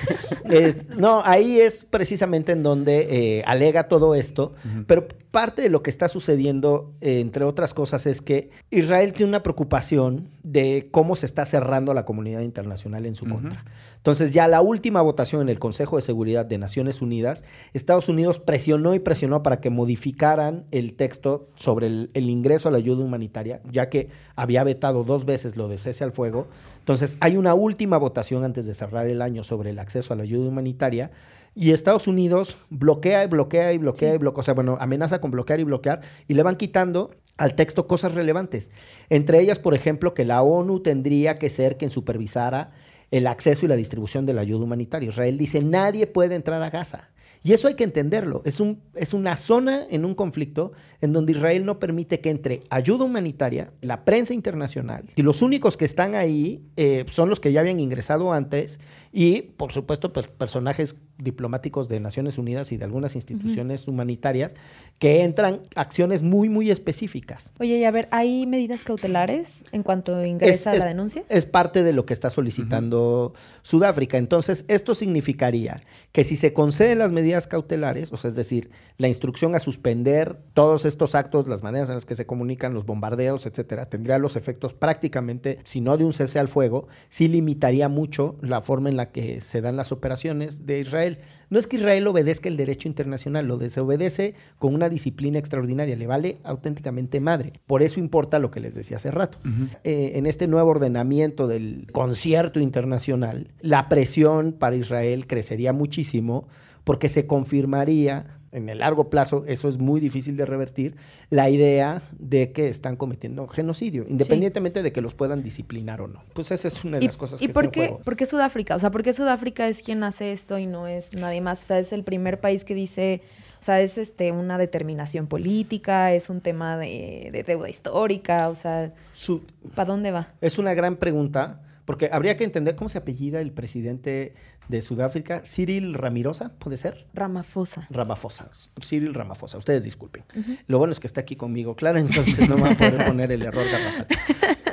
no, ahí es precisamente en donde eh, alega todo esto, pero parte de lo que está sucediendo, entre otras cosas, es que Israel tiene una preocupación de cómo se está cerrando a la comunidad internacional en su contra. Entonces, ya la última votación en el Consejo de Seguridad de Naciones Unidas, Estados Unidos presionó y presionó para que modificaran el texto sobre el, el ingreso a la ayuda humanitaria, ya que había vetado dos veces lo de cese al fuego. Entonces, hay una última votación antes de cerrar el año sobre el acceso a la ayuda humanitaria. Y Estados Unidos bloquea y bloquea y bloquea y bloquea, o sea, bueno, amenaza con bloquear y bloquear y le van quitando al texto cosas relevantes. Entre ellas, por ejemplo, que la ONU tendría que ser quien supervisara el acceso y la distribución de la ayuda humanitaria. Israel dice, nadie puede entrar a Gaza. Y eso hay que entenderlo. Es, un, es una zona en un conflicto en donde Israel no permite que entre ayuda humanitaria, la prensa internacional, y los únicos que están ahí eh, son los que ya habían ingresado antes y, por supuesto, pues, personajes diplomáticos de Naciones Unidas y de algunas instituciones humanitarias que entran acciones muy, muy específicas. Oye, y a ver, ¿hay medidas cautelares en cuanto ingresa Es- la denuncia? Es parte de lo que está solicitando Sudáfrica. Entonces, esto significaría que si se conceden las medidas cautelares, o sea, es decir, la instrucción a suspender todos estos actos, las maneras en las que se comunican, los bombardeos, etcétera, tendría los efectos prácticamente, si no de un cese al fuego, sí limitaría mucho la forma en la que se dan las operaciones de Israel. No es que Israel obedezca el derecho internacional, lo desobedece con una disciplina extraordinaria, le vale auténticamente madre. Por eso importa lo que les decía hace rato. Eh, en este nuevo ordenamiento del concierto internacional, la presión para Israel crecería muchísimo porque se confirmaría en el largo plazo, eso es muy difícil de revertir, la idea de que están cometiendo genocidio, independientemente de que los puedan disciplinar o no. Pues esa es una de ¿Y, las cosas y que por, está en qué, juego. por qué Sudáfrica? O sea, ¿por qué Sudáfrica es quien hace esto y no es nadie más? O sea, es el primer país que dice, o sea, es este una determinación política, es un tema de, de deuda histórica, o sea, Su- ¿para dónde va? Es una gran pregunta, porque habría que entender cómo se apellida el presidente de Sudáfrica, Cyril Ramirosa, ¿puede ser? Ramaphosa. Ramaphosa, Cyril Ramaphosa, ustedes disculpen. Lo bueno es que está aquí conmigo, claro, entonces no me va a poder poner el error garrafal.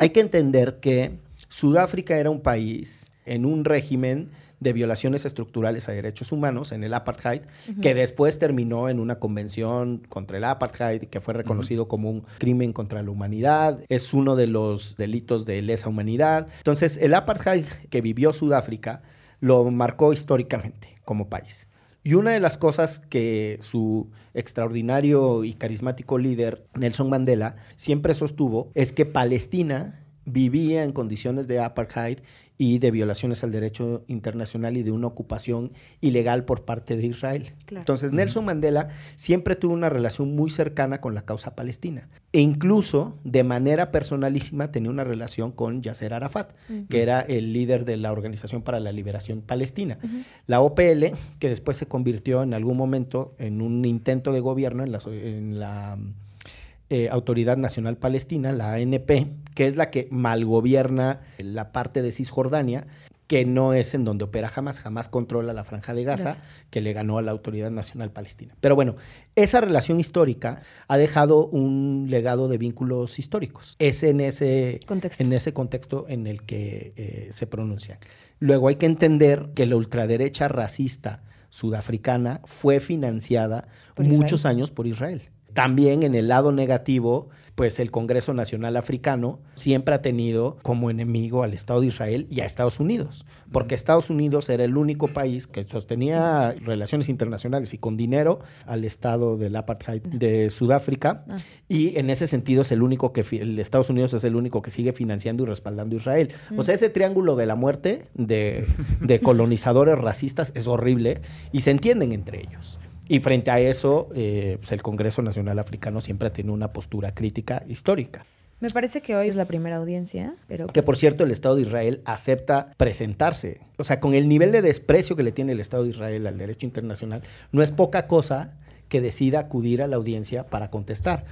Hay que entender que Sudáfrica era un país en un régimen de violaciones estructurales a derechos humanos en el apartheid, que después terminó en una convención contra el apartheid que fue reconocido como un crimen contra la humanidad, es uno de los delitos de lesa humanidad. Entonces, el apartheid que vivió Sudáfrica lo marcó históricamente como país. Y una de las cosas que su extraordinario y carismático líder, Nelson Mandela, siempre sostuvo es que Palestina vivía en condiciones de apartheid y de violaciones al derecho internacional y de una ocupación ilegal por parte de Israel. Claro. Entonces Nelson Mandela siempre tuvo una relación muy cercana con la causa palestina e incluso de manera personalísima tenía una relación con Yasser Arafat, que era el líder de la Organización para la Liberación Palestina. La OPL, que después se convirtió en algún momento en un intento de gobierno en la, so- en la eh, Autoridad Nacional Palestina, la ANP, que es la que malgobierna la parte de Cisjordania, que no es en donde opera jamás, jamás controla la franja de Gaza, que le ganó a la Autoridad Nacional Palestina. Pero bueno, esa relación histórica ha dejado un legado de vínculos históricos. Es en ese Contexto. en ese contexto en el que eh, se pronuncian. Luego hay que entender que la ultraderecha racista sudafricana fue financiada muchos años por Israel. También en el lado negativo, pues el Congreso Nacional Africano siempre ha tenido como enemigo al Estado de Israel y a Estados Unidos, porque Estados Unidos era el único país que sostenía relaciones internacionales y con dinero al Estado del apartheid de Sudáfrica Ah. y en ese sentido es el único que el Estados Unidos es el único que sigue financiando y respaldando a Israel. O sea, ese triángulo de la muerte de, de colonizadores racistas es horrible y se entienden entre ellos. Y frente a eso, eh, pues el Congreso Nacional Africano siempre ha tenido una postura crítica histórica. Me parece que hoy es la primera audiencia, pero... Que pues, por cierto, el Estado de Israel acepta presentarse. O sea, con el nivel de desprecio que le tiene el Estado de Israel al derecho internacional, no es poca cosa que decida acudir a la audiencia para contestar.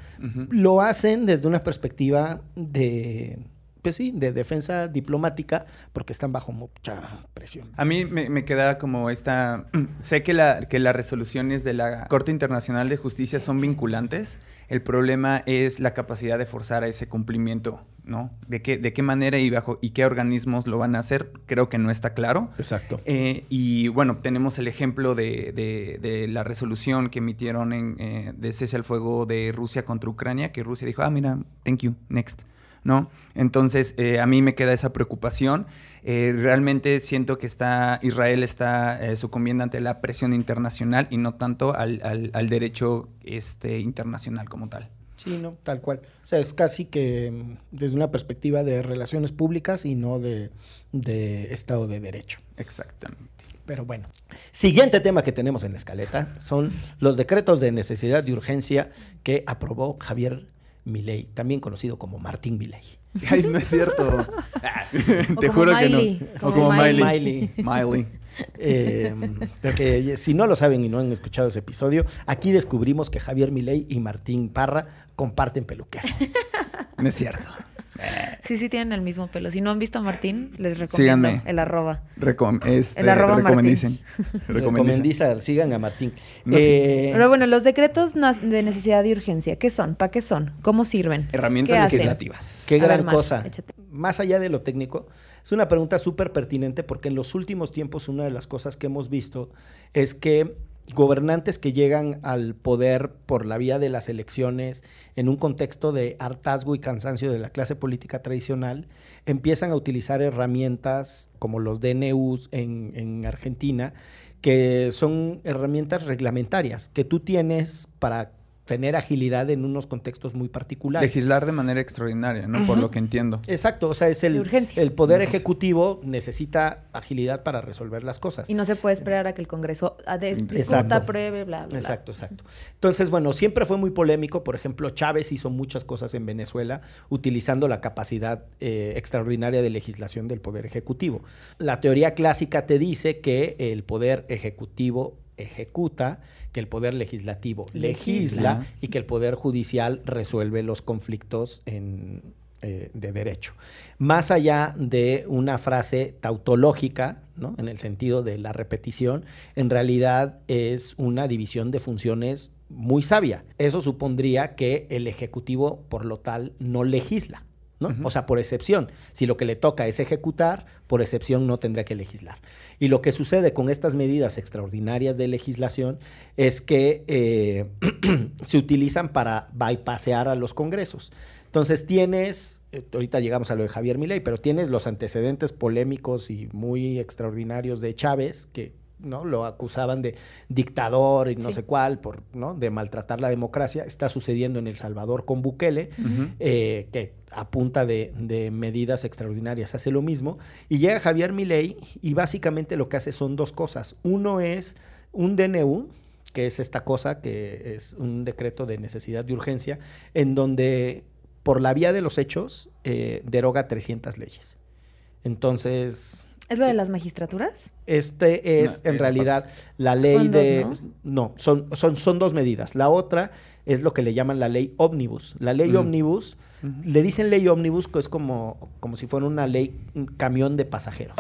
Lo hacen desde una perspectiva de, pues sí, de defensa diplomática, porque están bajo mucha presión. A mí me, me queda como esta... sé que, la, que las resoluciones de la Corte Internacional de Justicia son vinculantes. El problema es la capacidad de forzar a ese cumplimiento, ¿no? ¿De qué, de qué manera y bajo y qué organismos lo van a hacer? Creo que no está claro. Exacto. Eh, y bueno, tenemos el ejemplo de, de- de la resolución que emitieron en, eh, de cese al fuego de Rusia contra Ucrania, que Rusia dijo, ah, mira, thank you, next. ¿No? Entonces, eh, a mí me queda esa preocupación. Eh, realmente siento que está Israel está eh, sucumbiendo ante la presión internacional y no tanto al, al- al derecho este, internacional como tal. Sí, no, tal cual. O sea, es casi que mm, desde una perspectiva de relaciones públicas y no de, de Estado de Derecho. Exactamente. Pero bueno. Siguiente tema que tenemos en la escaleta son los decretos de necesidad y urgencia que aprobó Javier Milei, también conocido como Martín Milei. Ay, no es cierto. Ah, Te como juro Miley, que no. como O como Miley. Miley. Miley. Eh, porque si no lo saben y no han escuchado ese episodio, aquí descubrimos que Javier Milei y Martín Parra comparten peluquero. No es cierto. Sí, sí tienen el mismo pelo. Si no han visto a Martín, les recomiendo Síganme. el arroba. Recom este, El arroba recomendicen. Recomendicen. Recomendizar, sigan a Martín. No, Eh, Pero bueno, los decretos de necesidad y urgencia, ¿qué son? ¿Para qué son? ¿Cómo sirven? Herramientas ¿Qué hacen? legislativas. Qué A ver, gran Mar, cosa. échate. Más allá de lo técnico, es una pregunta súper pertinente porque en los últimos tiempos una de las cosas que hemos visto es que gobernantes que llegan al poder por la vía de las elecciones en un contexto de hartazgo y cansancio de la clase política tradicional empiezan a utilizar herramientas como los DNUs en, en Argentina que son herramientas reglamentarias que tú tienes para tener agilidad en unos contextos muy particulares. Legislar de manera extraordinaria, ¿no? Por lo que entiendo. Exacto, o sea, es el, el poder ejecutivo necesita agilidad para resolver las cosas. Y no se puede esperar a que el Congreso discuta, apruebe, bla, bla, bla. Exacto, exacto. Entonces, bueno, siempre fue muy polémico. Por ejemplo, Chávez hizo muchas cosas en Venezuela utilizando la capacidad eh, extraordinaria de legislación del Poder Ejecutivo. La teoría clásica te dice que el Poder Ejecutivo ejecuta, que el Poder Legislativo legisla, Legisla. y que el Poder Judicial resuelve los conflictos en, eh, de derecho. Más allá de una frase tautológica, ¿no? en el sentido de la repetición, en realidad es una división de funciones muy sabia. Eso supondría que el Ejecutivo, por lo tal, no legisla. ¿No? O sea, por excepción, si lo que le toca es ejecutar, por excepción no tendría que legislar. Y lo que sucede con estas medidas extraordinarias de legislación es que eh, se utilizan para bypassear a los congresos. Entonces tienes, eh, ahorita llegamos a lo de Javier Milei, pero tienes los antecedentes polémicos y muy extraordinarios de Chávez, que ¿no? lo acusaban de dictador y no Sí. sé cuál, por, ¿no? de maltratar la democracia. Está sucediendo en El Salvador con Bukele eh, que a punta de, de medidas extraordinarias hace lo mismo. Y llega Javier Milei y básicamente lo que hace son dos cosas. Uno es un DNU, que es esta cosa que es un decreto de necesidad de urgencia, en donde por la vía de los hechos eh, deroga 300 leyes. Entonces, ¿Es lo de las magistraturas? este es No, en eh, realidad la ley dos, de... ¿no? ¿no? son, son, son dos medidas. La otra es lo que le llaman la ley ómnibus. La ley Mm. ómnibus, le dicen ley ómnibus, que es como, como si fuera una ley, un camión de pasajeros.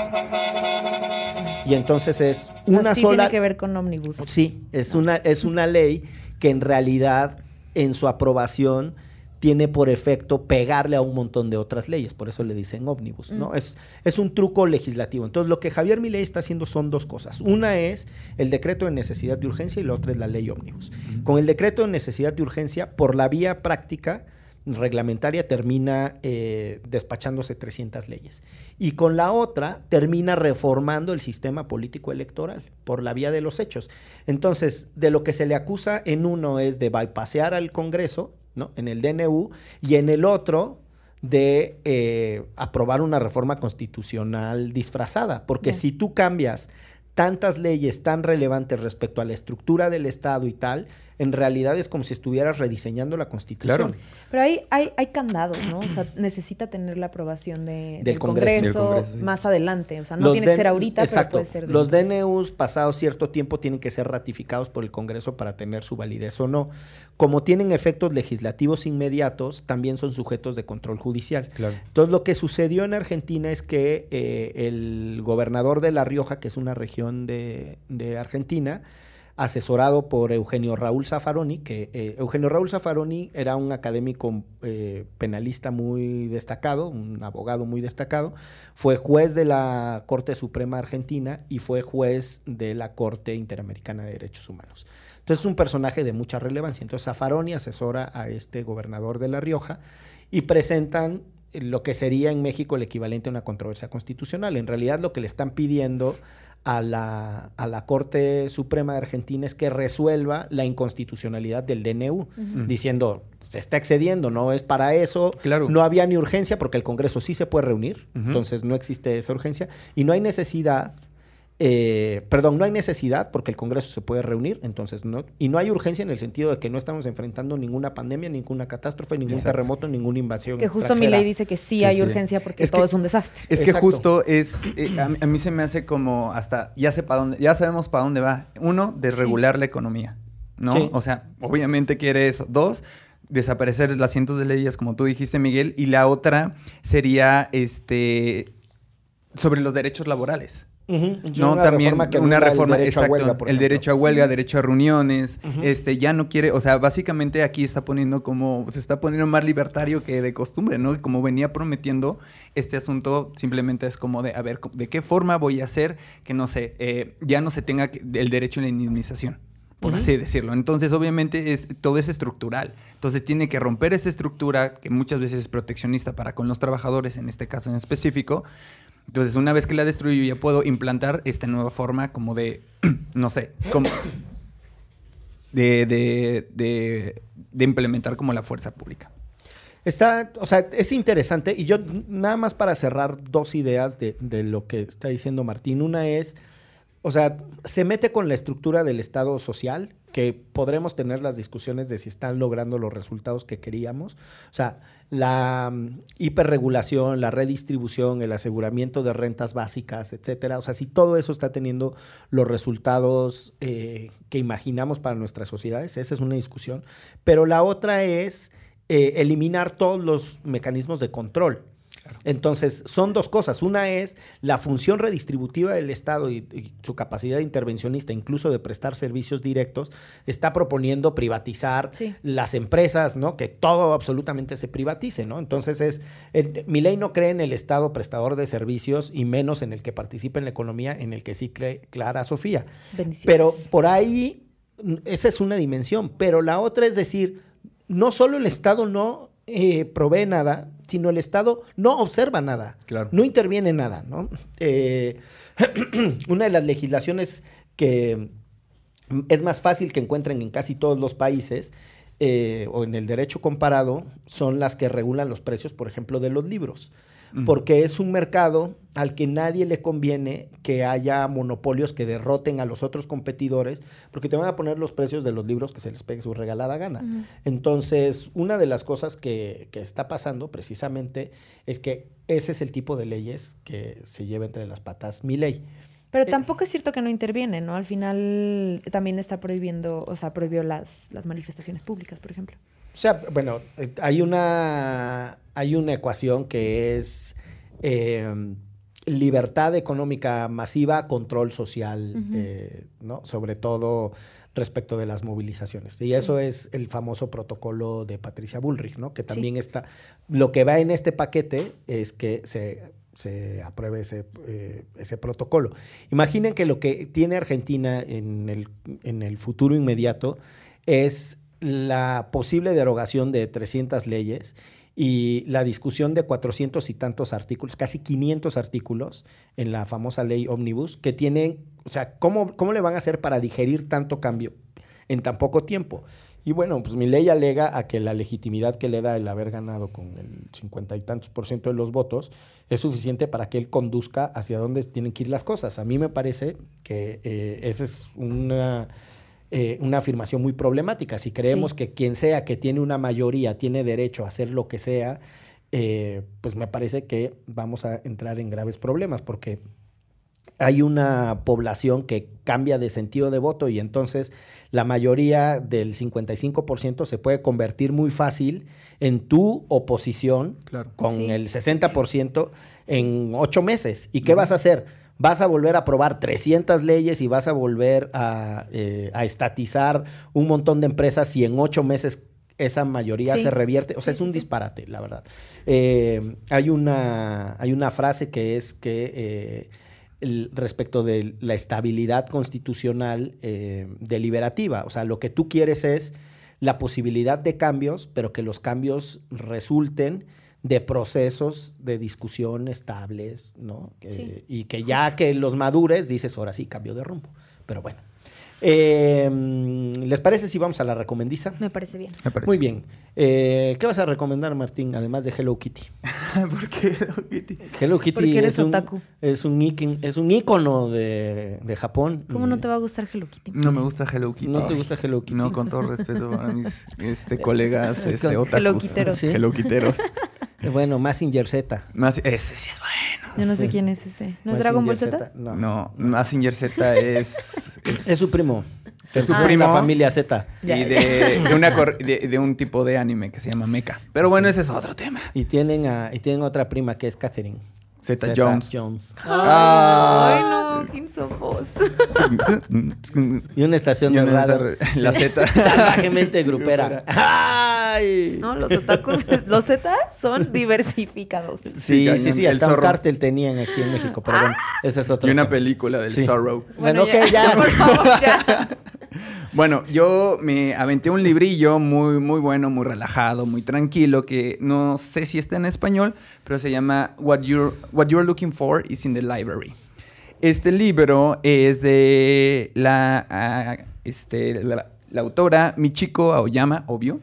Y entonces es O sea, una sí sola... tiene que ver con ómnibus. Sí, es una, es una ley que en realidad en su aprobación tiene por efecto pegarle a un montón de otras leyes, por eso le dicen ómnibus, ¿no? Mm. Es, es un truco legislativo. Entonces, lo que Javier Milei está haciendo son dos cosas. Una es el decreto de necesidad de urgencia y la otra es la ley ómnibus. Con el decreto de necesidad de urgencia, por la vía práctica reglamentaria, termina eh, despachándose 300 leyes. Y con la otra, termina reformando el sistema político electoral por la vía de los hechos. Entonces, de lo que se le acusa en uno es de bypassear al Congreso, ¿no? En el DNU, y en el otro de eh, aprobar una reforma constitucional disfrazada. Porque si tú cambias tantas leyes tan relevantes respecto a la estructura del Estado y tal, en realidad es como si estuvieras rediseñando la Constitución. Claro. Pero hay, hay, hay candados, ¿no? O sea, necesita tener la aprobación de- del, Del Congreso. Congreso, Del Congreso, sí. más adelante. O sea, no Los tiene que ser ahorita, exacto. pero puede ser Los después. DNUs pasados cierto tiempo tienen que ser ratificados por el Congreso para tener su validez o no. Como tienen efectos legislativos inmediatos, también son sujetos de control judicial. Claro. Entonces, lo que sucedió en Argentina es que eh, el gobernador de La Rioja, que es una región de, de Argentina, asesorado por Eugenio Raúl Zaffaroni, que eh, Eugenio Raúl Zaffaroni era un académico eh, penalista muy destacado, un abogado muy destacado, fue juez de la Corte Suprema Argentina y fue juez de la Corte Interamericana de Derechos Humanos. Entonces es un personaje de mucha relevancia. Entonces Zaffaroni asesora a este gobernador de La Rioja y presentan lo que sería en México el equivalente a una controversia constitucional. En realidad lo que le están pidiendo a la, a la Corte Suprema de Argentina es que resuelva la inconstitucionalidad del DNU, diciendo, se está excediendo, no es para eso, Claro. no había ni urgencia porque el Congreso sí se puede reunir, entonces no existe esa urgencia, y no hay necesidad, eh, perdón, no hay necesidad porque el Congreso se puede reunir, entonces no, y no hay urgencia en el sentido de que no estamos enfrentando ninguna pandemia, ninguna catástrofe, ningún Exacto. terremoto, ninguna invasión. Que justo mi ley dice que sí hay sí. urgencia porque Es todo que- es un desastre. Es que Exacto. justo es, eh, a, mí- a mí se me hace como hasta, ya sé para dónde, ya sabemos para dónde va. Uno, desregular la economía, ¿no? Sí. O sea, obviamente quiere eso. Dos, desaparecer las cientos de leyes, como tú dijiste, Miguel. Y la otra sería, este, sobre los derechos laborales. No, una también reforma que una reforma, el derecho exacto, a huelga, por el ejemplo. derecho a huelga, derecho a reuniones, este, ya no quiere, o sea, básicamente aquí está poniendo como, se está poniendo más libertario que de costumbre, ¿no? Y como venía prometiendo, este asunto simplemente es como de, a ver, ¿de qué forma voy a hacer que, no sé, eh, ya no se tenga que- el derecho a la indemnización? Por así decirlo. Entonces, obviamente, es, todo es estructural. Entonces, tiene que romper esta estructura que muchas veces es proteccionista para con los trabajadores, en este caso en específico, entonces, una vez que la destruyo, ya puedo implantar esta nueva forma como de, no sé, como de, de, de, de implementar como la fuerza pública. Está, o sea, es interesante. Y yo, nada más para cerrar dos ideas de, de lo que está diciendo Martín. Una es, o sea, se mete con la estructura del Estado social, que podremos tener las discusiones de si están logrando los resultados que queríamos. O sea, la mm, hiperregulación, la redistribución, el aseguramiento de rentas básicas, etcétera. O sea, si todo eso está teniendo los resultados eh, que imaginamos para nuestras sociedades, esa es una discusión. Pero la otra es eh, eliminar todos los mecanismos de control. Entonces, son dos cosas. Una es la función redistributiva del Estado y, y su capacidad de intervencionista, incluso de prestar servicios directos, está proponiendo privatizar Sí. las empresas, ¿no? Que todo absolutamente se privatice, ¿no? Entonces es, el, mi ley no cree en el Estado prestador de servicios y menos en el que participe en la economía, en el que sí cree Clara Sofía. Pero por ahí, esa es una dimensión. Pero la otra es decir, no solo el Estado no eh, provee nada, sino el Estado no observa nada. Claro. No interviene en nada, ¿no? Eh, una de las legislaciones que es más fácil que encuentren en casi todos los países eh, o en el derecho comparado son las que regulan los precios, por ejemplo, de los libros. Porque es un mercado al que nadie le conviene que haya monopolios que derroten a los otros competidores, porque te van a poner los precios de los libros que se les pegue su regalada gana. Entonces, una de las cosas que, que está pasando precisamente es que ese es el tipo de leyes que se lleva entre las patas mi ley. Pero Eh, tampoco es cierto que no interviene, ¿no? Al final también está prohibiendo, o sea, prohibió las, las manifestaciones públicas, por ejemplo. O sea, bueno, eh, hay una, hay una ecuación que es eh, libertad económica masiva, control social, eh, ¿no? Sobre todo respecto de las movilizaciones. Y eso es el famoso protocolo de Patricia Bullrich, ¿no? Que también está... Lo que va en este paquete es que se, se apruebe ese, eh, ese protocolo. Imaginen que lo que tiene Argentina en el, en el futuro inmediato es la posible derogación de 300 leyes y la discusión de 400 y tantos artículos, casi 500 artículos en la famosa ley Omnibus, que tienen, o sea, ¿cómo, cómo le van a hacer para digerir tanto cambio en tan poco tiempo? Y bueno, pues mi ley alega a que la legitimidad que le da el haber ganado con el 50 y tantos por ciento de los votos es suficiente para que él conduzca hacia dónde tienen que ir las cosas. A mí me parece que eh, esa es una, eh, una afirmación muy problemática. Si creemos Sí. que quien sea que tiene una mayoría tiene derecho a hacer lo que sea, eh, pues me parece que vamos a entrar en graves problemas porque hay una población que cambia de sentido de voto y entonces la mayoría del 55% se puede convertir muy fácil en tu oposición Claro. con Sí. el 60% en ocho meses. ¿Y qué vas a hacer? Vas a volver a aprobar 300 leyes y vas a volver a, eh, a estatizar un montón de empresas y en ocho meses esa mayoría Sí. se revierte. O sea, Sí, es un sí. disparate, la verdad. Eh, hay, una, hay una frase que es que eh, el- respecto de la estabilidad constitucional eh, deliberativa, o sea, lo que tú quieres es la posibilidad de cambios, pero que los cambios resulten de procesos de discusión estables, ¿no? Que- Sí, y que ya que los madures, dices, ahora sí, cambio de rumbo. Pero bueno. Eh, ¿Les parece si vamos a la recomendiza? Me parece bien. Me parece. Muy bien. Eh, ¿Qué vas a recomendar, Martín, además de Hello Kitty? ¿Por qué, Hello Kitty? Hello Kitty Porque eres es, un, otaku. es, un íquin- es un ícono de, de Japón. ¿Cómo no te va a gustar Hello Kitty? No me gusta Hello Kitty. ¿No te gusta Hello Kitty? No, con todo respeto a mis este, colegas este, otakus. Hello Quiteros. Sí. Hello Quiteros. Bueno, Mazinger Z. Más, ese sí es bueno. Yo no sé quién es ese. ¿No es Dragon Ball Z? No. No, Mazinger Z es, es... Es su primo. Es su Ah, primo. La familia Z. Y de, de una cor- de, de un tipo de anime que se llama Mecha. Pero bueno, ese es otro tema. Y tienen, a, y tienen otra prima que es Catherine. Zeta Jones. Jones. Ah. Ay, no, ¿quién somos? Y una estación Y de una radio. esta- la Z. Salvajemente grupera. ¡Ay! No, los otakus, los Z son diversificados. Sí, Sí, sí, sí, hasta un zorro. cártel tenían aquí en México, pero bueno, esa es otra. Y una película del Sí. Sorrow. Bueno, ok, ya. Por favor, ya. Bueno, yo me aventé un librillo muy, muy bueno, muy relajado, muy tranquilo, que no sé si está en español, pero se llama What You're, What Looking For is in the Library. Este libro es de la, ah, este, la autora Michiko Aoyama, obvio.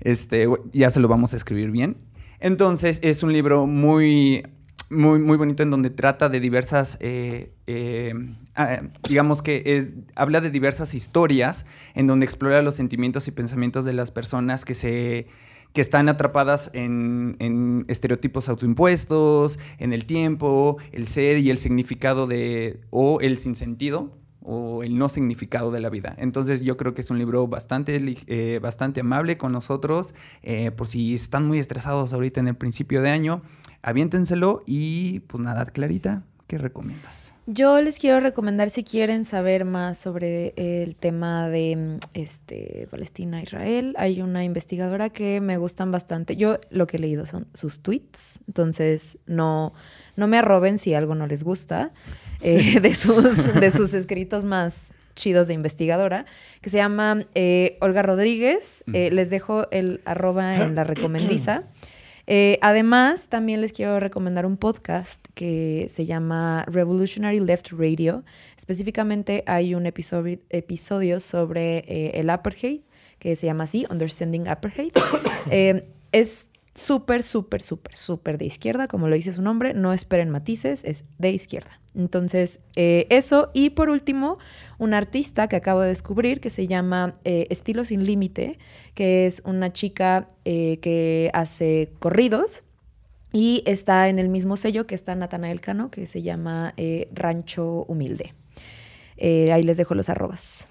Este, ya se lo vamos a escribir bien. Entonces, es un libro muy, muy, muy bonito en donde trata de diversas, eh, eh, ah, digamos que habla de diversas historias, en donde explora los sentimientos y pensamientos de las personas que se que están atrapadas en, en estereotipos autoimpuestos, en el tiempo, el ser y el significado de, o el sinsentido, o el no significado de la vida. Entonces yo creo que es un libro bastante, eh, bastante amable con nosotros, eh, por si están muy estresados ahorita en el principio de año, aviéntenselo y pues nada, Clarita, ¿qué recomiendas? Yo les quiero recomendar si quieren saber más sobre el tema de este Palestina-Israel. Hay una investigadora que me gustan bastante. Yo lo que he leído son sus tweets, entonces no, no me arroben si algo no les gusta eh, de, sus, de sus escritos más chidos de investigadora, que se llama eh, Olga Rodríguez. Eh, les dejo el arroba en la recomendiza. Eh, además, también les quiero recomendar un podcast que se llama Revolutionary Left Radio. Específicamente hay un episodio, sobre eh, el apartheid, que se llama así, Understanding Apartheid. Eh, es súper, súper, súper, súper de izquierda, como lo dice su nombre. No esperen matices, es de izquierda. Entonces, eh, eso. Y por último, un artista que acabo de descubrir que se llama eh, Estilo Sin Límite, que es una chica eh, que hace corridos y está en el mismo sello que está Natanael Cano, que se llama Rancho Humilde. Ahí les dejo los arrobas.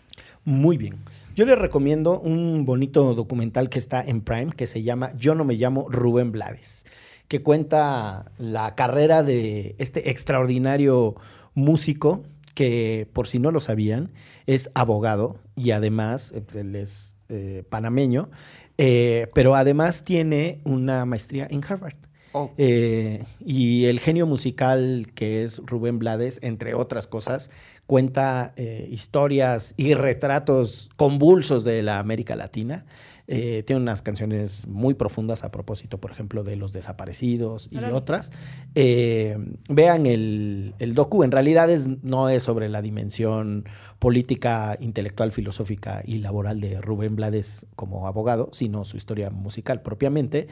Muy bien. Yo les recomiendo un bonito documental que está en Prime que se llama Yo no me llamo Rubén Blades, que cuenta la carrera de este extraordinario músico que, por si no lo sabían, es abogado y además eh, él es eh, panameño, eh, pero además tiene una maestría en Harvard. Oh. Eh, y el genio musical que es Rubén Blades, entre otras cosas, cuenta eh, historias y retratos convulsos de la América Latina. Eh, tiene unas canciones muy profundas a propósito, por ejemplo, de los desaparecidos y otras. Eh, vean el, el docu, en realidad es- no es sobre la dimensión política, intelectual, filosófica y laboral de Rubén Blades como abogado, sino su historia musical propiamente.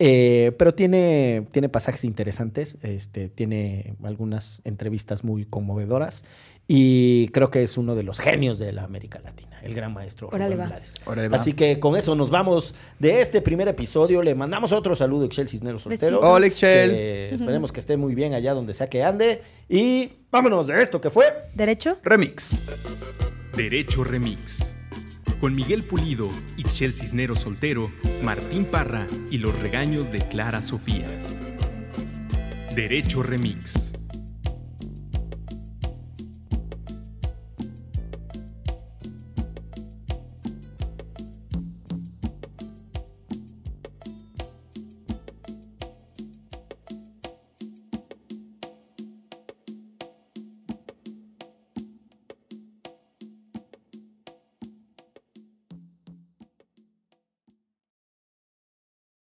Eh, pero tiene, tiene pasajes interesantes, este, tiene algunas entrevistas muy conmovedoras y creo que es uno de los genios de la América Latina, el gran maestro Órale, Rubén va. Blades. Órale, va. Así que con eso nos vamos de este primer episodio. Le mandamos otro saludo a Excel Cisneros Soltero. Hola, Excel. Que esperemos que esté muy bien allá donde sea que ande. Y vámonos de esto que fue. ¿Derecho? Remix. Derecho Remix. Con Miguel Pulido, Ixchel Cisneros Soltero, Martín Parra y los regaños de Clara Sofía. Derecho Remix.